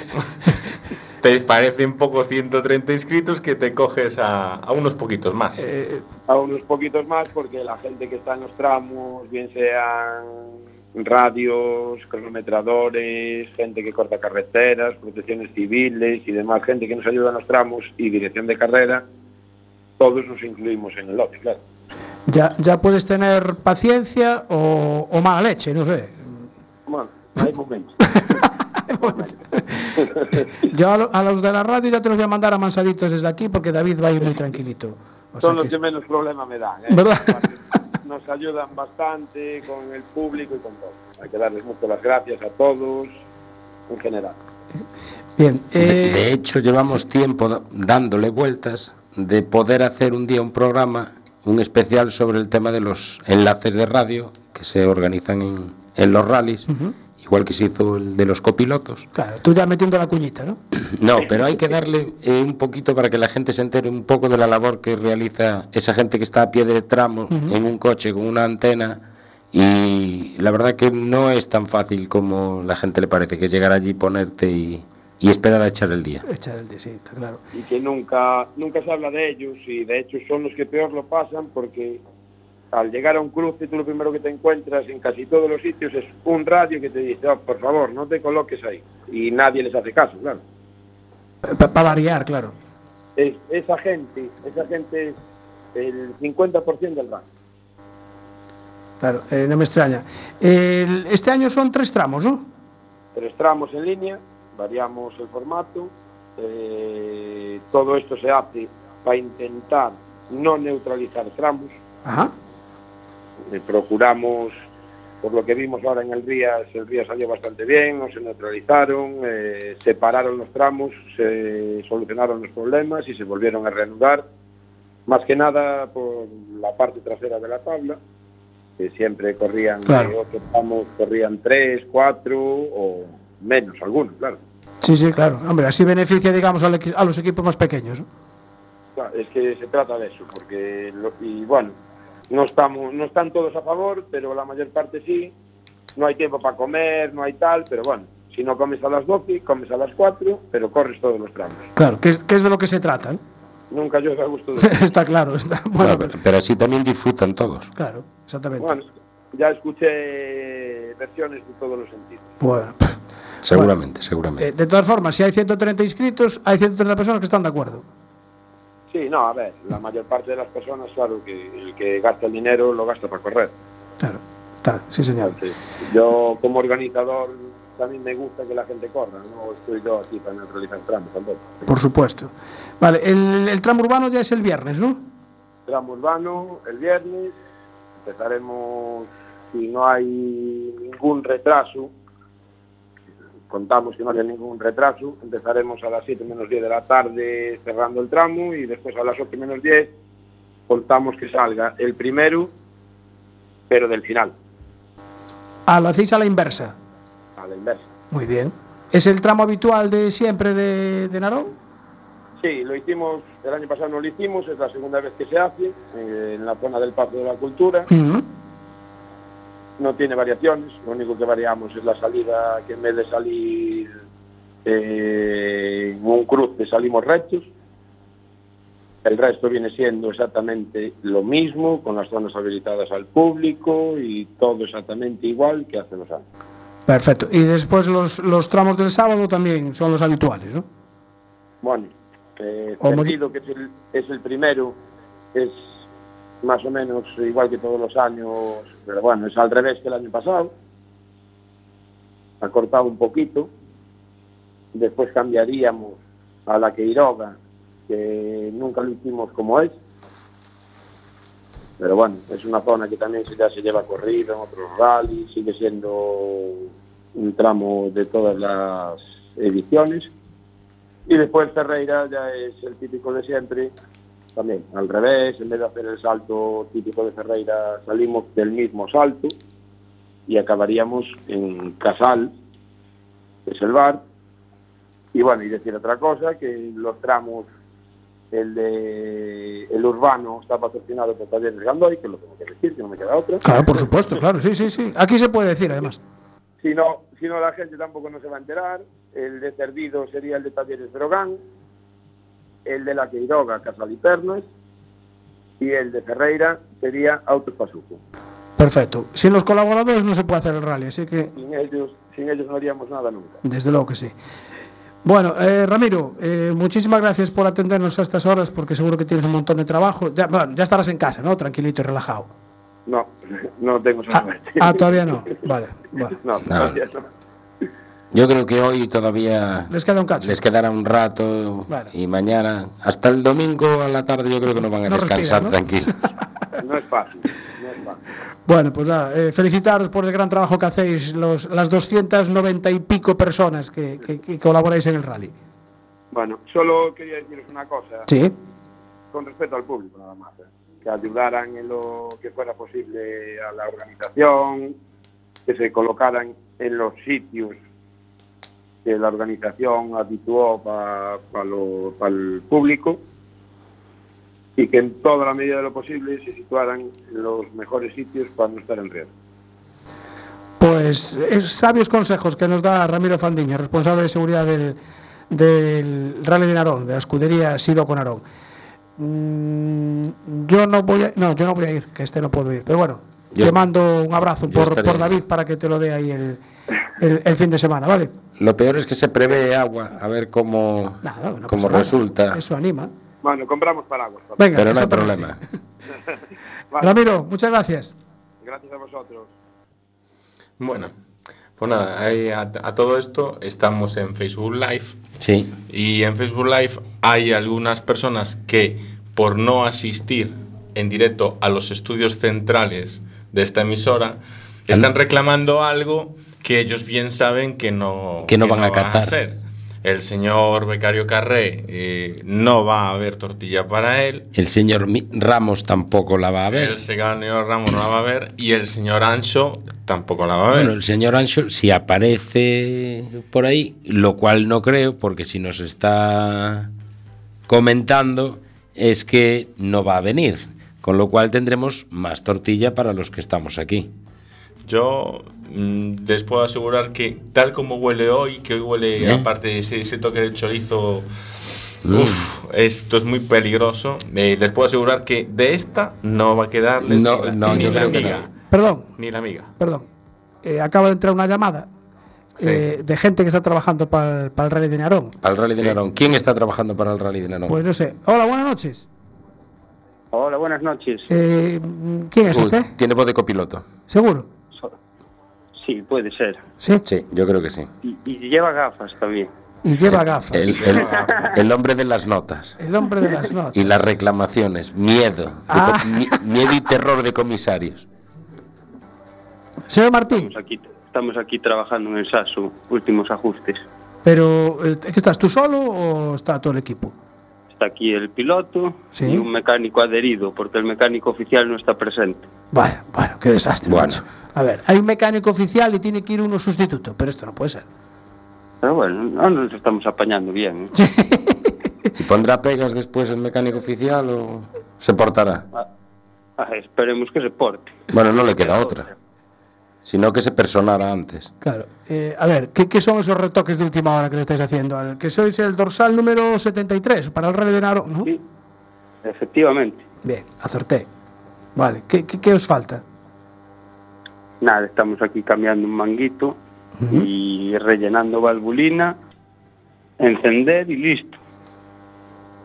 te parecen poco 130 inscritos que te coges a, a unos poquitos más. eh, A unos poquitos más porque la gente que está en los tramos, bien sean radios, cronometradores, gente que corta carreteras, protecciones civiles y demás, gente que nos ayuda en los tramos y dirección de carrera, todos nos incluimos en el lote, claro. Ya, ya puedes tener paciencia o, o mala leche, no sé. Bueno, [laughs] hay momentos. Yo a, lo- a los de la radio ya te los voy a mandar a mansaditos desde aquí porque David va a ir muy tranquilito. O sea Son los que menos problema me dan. ¿eh? ¿Verdad? Nos ayudan bastante con el público y con todo. Hay que darles muchas las gracias a todos en general. Bien, De, Eh, de hecho, llevamos tiempo dándole vueltas de poder hacer un día un programa, un especial sobre el tema de los enlaces de radio que se organizan en, en los rallies, igual que se hizo el de los copilotos. claro, tú ya metiendo la cuñita, ¿no? [clears throat] No, pero hay que darle eh, un poquito para que la gente se entere un poco de la labor que realiza esa gente que está a pie del tramo en un coche con una antena. Y la verdad que no es tan fácil como la gente le parece, que es llegar allí, ponerte y, y esperar a echar el día. Echar el de sí, está claro. y que nunca, nunca se habla de ellos y de hecho son los que peor lo pasan porque al llegar a un cruce tú lo primero que te encuentras en casi todos los sitios es un radio que te dice, "Oh, por favor, no te coloques ahí. Y nadie les hace caso, claro. Para variar, claro. Es, esa gente, esa gente es el 50% del radio. Claro, eh, no me extraña. El- este año son tres tramos, ¿no? Tres tramos en línea, variamos el formato, eh, todo esto se hace para intentar no neutralizar tramos, Ajá. Eh, procuramos, por lo que vimos ahora en el Rías, el Rías salió bastante bien, no se neutralizaron, eh, separaron los tramos, se solucionaron los problemas y se volvieron a reanudar, más que nada por la parte trasera de la tabla, que siempre corrían Claro. ocho tramos, corrían tres, cuatro o menos algunos, claro. Sí, sí, claro. Hombre, así beneficia, digamos, a los equipos más pequeños. Es que se trata de eso, porque, lo- y bueno, no, estamos, no están todos a favor, pero la mayor parte sí. No hay tiempo para comer, no hay tal, pero bueno, si no comes a las 12, comes a las 4, pero corres todos los tramos. Claro, que es, que es de lo que se trata. ¿no? Nunca yo a gusto de [laughs] está claro. Está, bueno, Claro, pero, pero así también disfrutan todos. claro, exactamente. Bueno, ya escuché versiones de todos los sentidos. Bueno, Seguramente, seguramente. eh, de todas formas, si hay 130 inscritos, hay 130 personas que están de acuerdo. Sí, no, a ver, la mayor parte de las personas, claro, que el que gasta el dinero lo gasta para correr. Claro, está, sí, señor. Yo como organizador también me gusta que la gente corra, no estoy yo aquí para neutralizar tramos tampoco. Por supuesto. Vale, el, el tramo urbano ya es el viernes, ¿no? Tramo urbano el viernes, empezaremos, si no hay ningún retraso, contamos que no haya ningún retraso, empezaremos a las 7 menos 10 de la tarde cerrando el tramo y después a las 8 menos 10 contamos que salga el primero, pero del final, Ah, lo hacéis a la inversa. a la inversa. Muy bien. ¿Es el tramo habitual de siempre de, de Narón? Sí, lo hicimos, el año pasado no lo hicimos, es la segunda vez que se hace eh, en la zona del Pazo de la Cultura. No tiene variaciones, lo único que variamos es la salida, que en vez de salir eh, en un cruce salimos rectos. El resto viene siendo exactamente lo mismo, con las zonas habilitadas al público y todo exactamente igual que hace los años. Perfecto. Y después los, los tramos del sábado también son los habituales, ¿no? Bueno, eh, Cerdido, que es el, es el primero, es más o menos igual que todos los años, pero bueno, es al revés que el año pasado. Ha cortado un poquito. Después cambiaríamos a la Queiroga, que nunca lo hicimos como es. Pero bueno, es una zona que también ya se lleva corrido en otros rallies, sigue siendo un tramo de todas las ediciones. Y después Ferreira ya es el típico de siempre, también al revés, en vez de hacer el salto típico de Ferreira, salimos del mismo salto y acabaríamos en Casal, que es el bar. Y bueno, y decir otra cosa, que los tramos, el de el urbano está patrocinado por Talleres Gandoy, que lo tengo que decir, que no me queda otra. Claro, por supuesto, claro, sí, sí, sí. Aquí se puede decir, además. Si no, si no, la gente tampoco no se va a enterar. El de Cerdido sería el de Talleres Drogán, el de la Queiroga, Casal y el de Ferreira sería Autos Pasuco. Perfecto. Sin los colaboradores no se puede hacer el rally, así que Sin ellos, sin ellos no haríamos nada nunca. desde luego que sí. Bueno, eh, Ramiro, eh, muchísimas gracias por atendernos a estas horas porque seguro que tienes un montón de trabajo. Ya, bueno, ya estarás en casa, ¿no? Tranquilito y relajado. No, [laughs] no tengo Ah, suerte. ah, todavía no. [laughs] Vale, bueno. No, No. todavía no. Yo creo que hoy todavía Les queda un cacho. les quedará un rato Vale. y mañana, hasta el domingo a la tarde, yo creo que no van a No descansar respiran, ¿no? tranquilos. [laughs] No es fácil, no es fácil. Bueno, pues nada, eh, felicitaros por el gran trabajo que hacéis los, las 290 y pico personas que, que- que colaboráis en el rally. Bueno, solo quería deciros una cosa. Sí. con respecto al público nada más, ¿eh? que ayudaran en lo que fuera posible a la organización, que se colocaran en los sitios que la organización habituó para el público y que en toda la medida de lo posible se situaran en los mejores sitios para no estar en riesgo. Pues es sabios consejos que nos da Ramiro Fandiño, responsable de seguridad del, del Rally de Narón, de la escudería Sido con Narón. Mm, yo no voy a, no, yo no voy a ir, que este no puedo ir. Pero bueno, Yo- te mando un abrazo por, estaré. por David para que te lo dé ahí el, el, el fin de semana, ¿vale? Lo peor es que se prevé agua, a ver cómo, Nada, no cómo nada. resulta. Eso anima. Bueno, compramos paraguas. Venga, Pero no hay problema. Vale, [laughs] [laughs] Ramiro, muchas gracias. Gracias a vosotros. Bueno, pues nada, a todo esto estamos en Facebook Live Sí. y en Facebook Live hay algunas personas que por no asistir en directo a los estudios centrales de esta emisora están reclamando algo que ellos bien saben que no, Que no van a acatar. hacer. El señor Becario Carré eh, no va a haber tortilla para él. El señor Ramos tampoco la va a ver. El señor Ramos no la va a ver y el señor Ancho tampoco la va a ver. Bueno, el señor Ancho si aparece por ahí, lo cual no creo, porque si nos está comentando es que no va a venir, con lo cual tendremos más tortilla para los que estamos aquí. Yo mm, les puedo asegurar que tal como huele hoy, que hoy huele, ¿Eh? aparte de ese, ese toque de chorizo, uf, esto es muy peligroso. Eh, les puedo asegurar que de esta no va a quedarles No, ni la, no, ni yo la creo que miga. no. Perdón, Ni la miga. perdón. Eh, acaba de entrar una llamada Sí. eh, de gente que está trabajando para el, Rally de Narón. Para el Rally de. Narón. ¿Quién está trabajando para el Rally de Narón? Pues no sé. Hola, buenas noches. Hola, buenas noches. Eh, ¿Quién es Uy, usted? Tiene voz de copiloto. ¿Seguro? Sí, puede ser. Sí. Sí, yo creo que sí. Y, y lleva gafas también. Y lleva gafas. El, El, el- el hombre de las notas. hombre de las notas. Y las reclamaciones. Miedo. de Ah. mi- miedo y terror de comisarios. Señor Martín, Estamos aquí, estamos aquí trabajando en el SASU, últimos ajustes. pero eh, ¿qué estás tú solo o está todo el equipo? Está aquí el piloto Sí. y un mecánico adherido, porque el mecánico oficial no está presente. Bueno, bueno, qué desastre, Bueno. macho. A ver, hay un mecánico oficial y tiene que ir uno sustituto, pero esto no puede ser. Pero bueno, no nos estamos apañando bien. ¿eh? ¿Y pondrá pegas después el mecánico oficial o se portará? Ah, esperemos que se porte. Bueno, no le queda otra. Sino que se personara antes. Claro. Eh, a ver, ¿qué, qué son esos retoques de última hora que le estáis haciendo? Al que sois el dorsal número 73 para el Rally de ¿no? Sí, efectivamente. Bien, acerté. Vale, ¿qué, qué, qué os falta? Nada, estamos aquí cambiando un manguito y rellenando valvulina, encender y listo.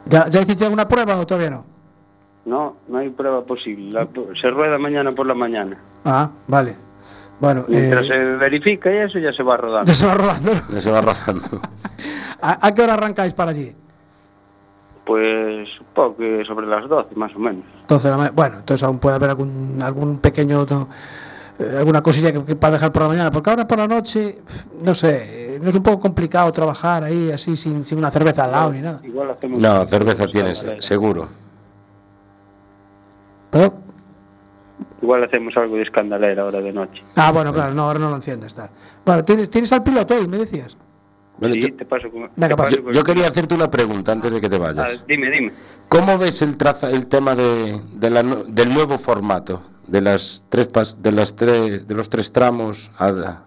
¿Ya, ¿Ya hiciste alguna prueba o todavía no? No, no hay prueba posible. La- se rueda mañana por la mañana. Ah, vale. Bueno, Mientras eh, se verifica y eso ya se va rodando. ya se va rodando. ¿no? Ya se va rozando. [laughs] ¿A, a qué hora arrancáis para allí? Pues supongo que sobre las 12 más o menos. Entonces, la ma- bueno, entonces aún puede haber algún, algún pequeño, no, eh, alguna cosilla que, que para dejar por la mañana, porque ahora por la noche, no sé, no es un poco complicado trabajar ahí así sin, sin una cerveza al lado ni nada. Igual hacemos No, cerveza tienes, seguro. ¿Pero? Igual hacemos algo de escandalera ahora de noche. Ah, bueno, claro, no, ahora no lo enciendes. Tal. Bueno, ¿tienes, ¿tienes al piloto hoy, me decías? Bueno, Sí, yo, te paso con. Venga, te paso pasa. con- yo quería hacerte una pregunta antes de que te Ah, vayas. dime, dime. ¿Cómo ves el traza, el tema de, de la del nuevo formato de las tres pas- de las tres de los tres tramos? a-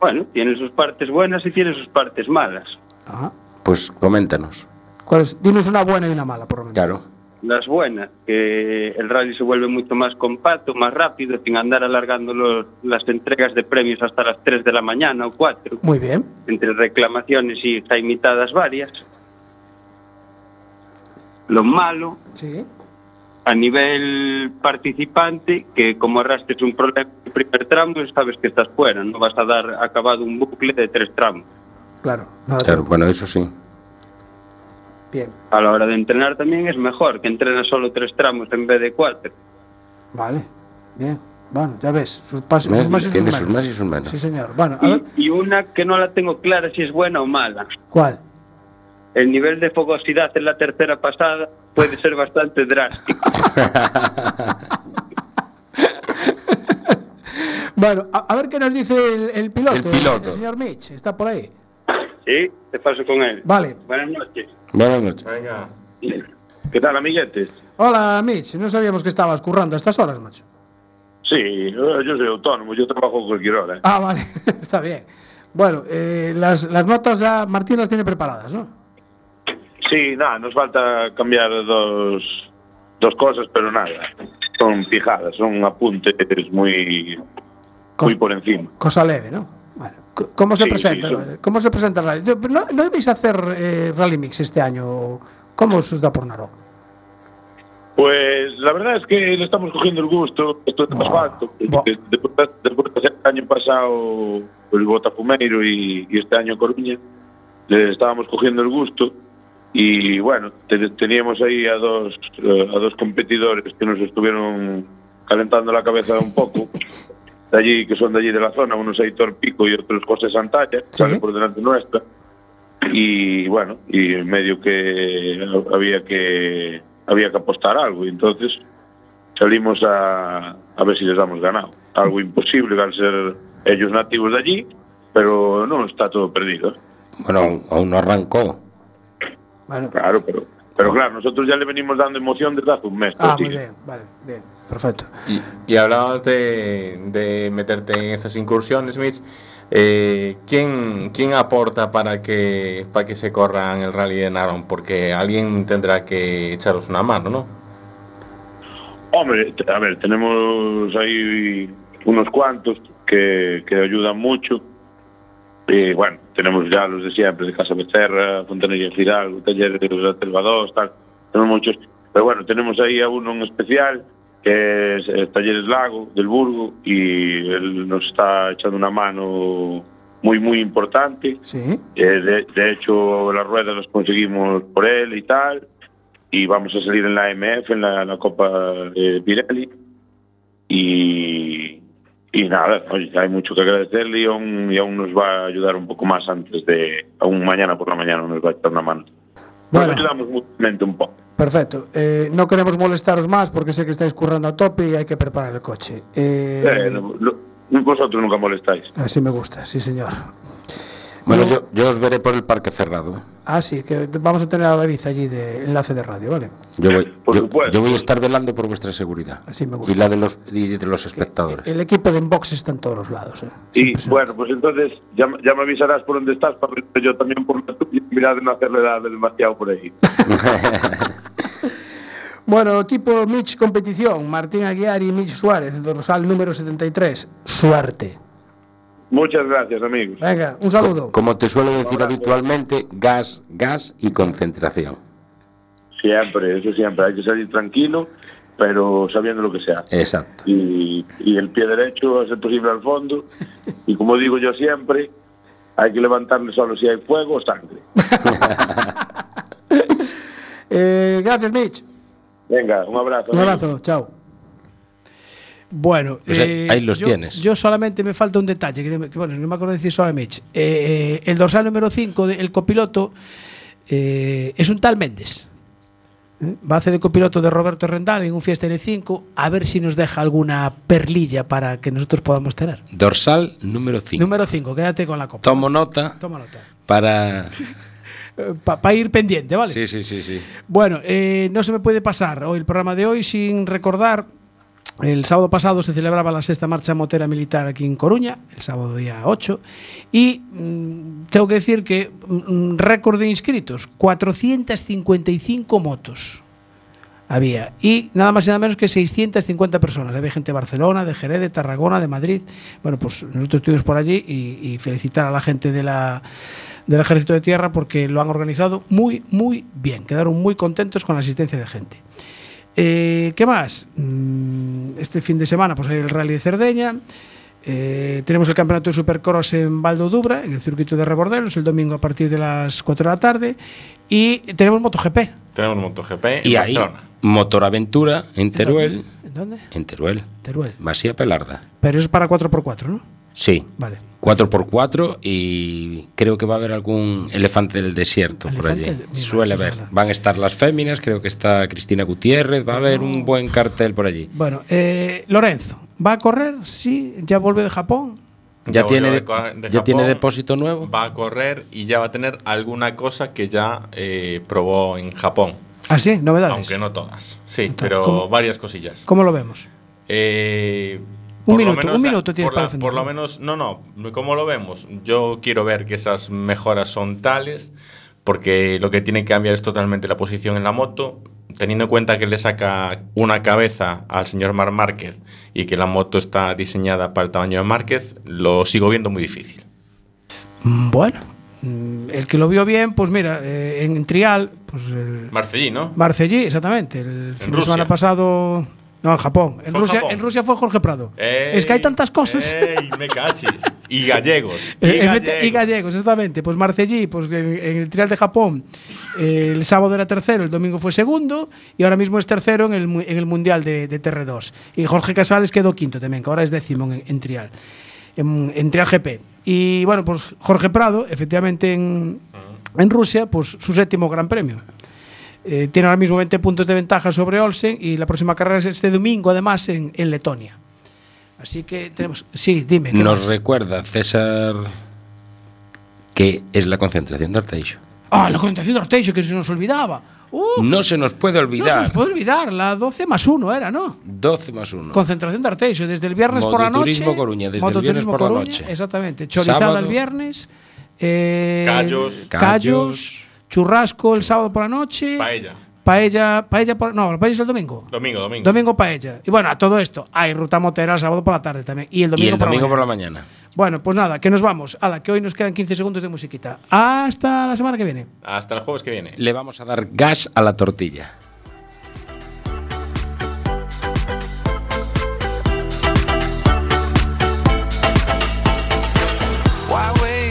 Bueno, tiene sus partes buenas y tiene sus partes malas. Ajá. pues coméntanos. ¿Cuál es? Dinos una buena y una mala, por lo menos. Claro. Las buenas, que el rally se vuelve mucho más compacto, más rápido, sin andar alargando los- las entregas de premios hasta las 3 de la mañana o 4, Muy bien. entre reclamaciones y imitadas varias. Lo malo, Sí. a nivel participante, que como arrastres un problema en el primer tramo, sabes que estás fuera, no vas a dar acabado un bucle de tres tramos. Claro. nada Claro, bueno, eso sí. Bien. A la hora de entrenar también es mejor, que entrenas solo tres tramos en vez de cuatro. Vale. Bien. Bueno, ya ves. Sus, pas- ¿Ves? sus más y sus Tiene menos. sus más y sus menos. Sí, señor. Bueno, a ver. Y, y una que no la tengo clara si es buena o mala. ¿Cuál? el nivel de fogosidad en la tercera pasada puede ser bastante drástico. [laughs] Bueno, a, a ver qué nos dice el, el piloto, El piloto. el señor Mitch, está por ahí. Sí, te paso con él. Vale. Buenas noches. Buenas noches. Venga. ¿Qué tal, amiguetes? Hola, Mitch, no sabíamos que estabas currando a estas horas, macho. Sí, yo soy autónomo, yo trabajo cualquier hora. ¿eh? Ah, vale, [laughs] está bien. Bueno, eh, las, las notas ya Martín las tiene preparadas, ¿no? Sí, nada, nos falta cambiar dos, dos cosas, pero nada. Son fijadas, son apuntes muy, muy por encima. Cosa leve, ¿no? ¿Cómo se Sí, presenta? sí, ¿Cómo se presenta el rally? ¿No, no debéis hacer eh, rally mix este año? ¿Cómo os da por Naró? Pues la verdad es que le estamos cogiendo el gusto, esto es porque Después, de hacer el año pasado el Botafumeiro y, y este año Coruña, le estábamos cogiendo el gusto y bueno, te- teníamos ahí a dos, eh, a dos competidores que nos estuvieron calentando la cabeza un poco, [laughs] de allí, que son de allí de la zona, unos Aitor Pico y otros José Santalla, que Sí. salen por delante nuestra. Y bueno, y en medio que había que había que apostar algo y entonces salimos a, a ver si les damos ganado. Algo imposible al ser ellos nativos de allí, pero no está todo perdido. Bueno, aún, no arrancó. Bueno, Claro, pero pero claro, nosotros ya le venimos dando emoción desde hace un mes. ah, muy bien, vale, bien, perfecto. Y, y hablabas de, de meterte en estas incursiones, Mitch. Eh, ¿quién, ¿Quién aporta para que, para que se corra en el rally de Narón? Porque alguien tendrá que echaros una mano, ¿no? Hombre, a ver, tenemos ahí unos cuantos que, que ayudan mucho. Y bueno, tenemos ya los de siempre, de Casa Becerra, Fontanería Fidalgo, Talleres de la Telva 2, tal. Tenemos muchos. Pero bueno, tenemos ahí a uno en especial, que es eh, Talleres Lago, del Burgo, y él nos está echando una mano muy, muy importante. Sí, Eh, de, de hecho, las ruedas las conseguimos por él y tal. Y vamos a salir en la MF, en la, la Copa de Pirelli. Y, y nada, oye, hay mucho que agradecerle y aún, y aún nos va a ayudar un poco más antes de, aún mañana por la mañana nos va a echar una mano. Nos Bueno. ayudamos mutuamente un poco. Perfecto. Eh, no queremos molestaros máis porque sei que estáis currando a tope e hai que preparar o coche. Eh, eh no, no, vosotros nunca molestáis. Así me gusta, sí, señor. Bueno, yo, yo os veré por el parque cerrado. Ah, sí, que vamos a tener a David allí de enlace de radio, ¿vale? Yo voy, Por yo, supuesto. yo voy a estar velando por vuestra seguridad. Así me gusta. Y la de los, y de los espectadores. El equipo de Inbox está en todos los lados. ¿eh? Y bueno, pues entonces ya, ya me avisarás por dónde estás para ver yo también por la tuya y mirar de no hacerle demasiado por ahí. [laughs] Bueno, equipo Mitch Competición, Martín Aguiar y Mitch Suárez, dorsal número 73. Suerte. Muchas gracias, amigos. Venga, un saludo. Como te suelo decir habitualmente, gas, gas y concentración. Siempre, eso siempre. Hay que salir tranquilo, pero sabiendo lo que sea. Exacto. Y, y el pie derecho, a ser posible al fondo. Y como digo yo siempre, hay que levantarle solo si hay fuego o sangre. [laughs] Eh, gracias, Mitch. Venga, un abrazo. Un abrazo, chao. Bueno, Pues ahí- ahí los yo, tienes. Yo solamente me falta un detalle, que, que, bueno, no me acuerdo decir solo a Mitch. Eh, eh, el dorsal número 5, el copiloto, eh, es un tal Méndez. ¿eh? Va a hacer de copiloto de Roberto Rendal en un Fiesta N5, a ver si nos deja alguna perlilla para que nosotros podamos tener. Dorsal número 5. Número 5, quédate con la copa. Tomo nota Toma nota. para... [laughs] Para ir pendiente, ¿vale? Sí, sí, sí, sí. Bueno, eh, no se me puede pasar hoy el programa de hoy sin recordar. El sábado pasado se celebraba la sexta marcha motera militar aquí en Coruña, el sábado día 8, y mm, tengo que decir que mm, récord de inscritos, 455 motos había, y nada más y nada menos que 650 personas. Había gente de Barcelona, de Jerez, de Tarragona, de Madrid. Bueno, pues nosotros estuvimos por allí y, felicitar a la gente del Ejército de Tierra porque lo han organizado muy, muy bien. Quedaron muy contentos con la asistencia de gente. Eh, ¿Qué más? Mm, Este fin de semana pues hay el Rally de Cerdeña. Eh, tenemos el campeonato de Supercross en Valdo Dubra, en el circuito de Rebordelos, el domingo a partir de las 4 de la tarde. Y tenemos MotoGP. Tenemos MotoGP Y en ahí, Barcelona. Motoraventura en Teruel. ¿En dónde? En Teruel. Teruel. Masía Pelarda. Pero eso es para 4x4, ¿no? Sí. Vale. 4x4 y creo que va a haber algún elefante del desierto por allí. mira, Suele haber. Van a estar las féminas, creo que está Cristina Gutiérrez, va a haber un buen cartel por allí. Bueno, eh, Lorenzo, ¿va a correr? Sí, ya vuelve de Japón. ¿Ya, Ya tiene, volvió de- de co- de ¿ya tiene Japón. depósito nuevo? Va a correr y ya va a tener alguna cosa que ya eh, probó en Japón. Ah, sí, novedades. Aunque no todas. Sí, Entonces, pero ¿cómo? varias cosillas. ¿Cómo lo vemos? Eh, Un minuto, menos un minuto tienes por, para la- por lo menos, no, no, ¿cómo lo vemos? Yo quiero ver que esas mejoras son tales, porque lo que tiene que cambiar es totalmente la posición en la moto, teniendo en cuenta que le saca una cabeza al señor Mar Márquez y que la moto está diseñada para el tamaño de Márquez, lo sigo viendo muy difícil. Bueno, mm, el que lo vio bien, pues mira, eh, en Trial, pues el Marcellí, ¿no? Marcellí, exactamente, el fin de Rusia. semana pasado, no, en Japón. En Rusia, Japón. en Rusia fue Jorge Prado. Ey, es que hay tantas cosas. ¡Ey, me cachis! Y gallegos. [laughs] Y, gallegos. y gallegos, exactamente. Pues Marcellí, pues en, en el Trial de Japón, el sábado era tercero, el domingo fue segundo, y ahora mismo es tercero en el, en el Mundial de, de TR2. Y Jorge Casales quedó quinto también, que ahora es décimo en, en Trial, en, Trial GP. Y bueno, pues Jorge Prado, efectivamente en, en Rusia, pues su séptimo gran premio. Eh, tiene ahora mismo 20 puntos de ventaja sobre Olsen y la próxima carrera es este domingo, además, en, en Letonia. Así que tenemos. Sí, dime. ¿qué Nos más? recuerda César que es la concentración de Arteixo. Ah, la concentración de Orteixo, que se nos olvidaba. Uh, No se nos puede no se olvidar. nos puede olvidar, la 12 más 1 era, ¿no? 12 más 1. Concentración de Arteixo, desde el viernes por la noche. Mototurismo Coruña, desde el viernes por la noche. Exactamente. Chorizada Sábado. el viernes. eh, Callos. Callos. Churrasco el sábado por la noche. Paella. Paella. Paella por, no, la paella es el domingo. Domingo, domingo. Domingo paella. Y bueno, a todo esto, hay ruta motera el sábado por la tarde también. Y el domingo, Y el por, domingo la por mañana. la mañana. Bueno, pues nada, que nos vamos. Ala, que hoy nos quedan 15 segundos de musiquita. Hasta la semana que viene. Hasta el jueves que viene. Le vamos a dar gas a la tortilla.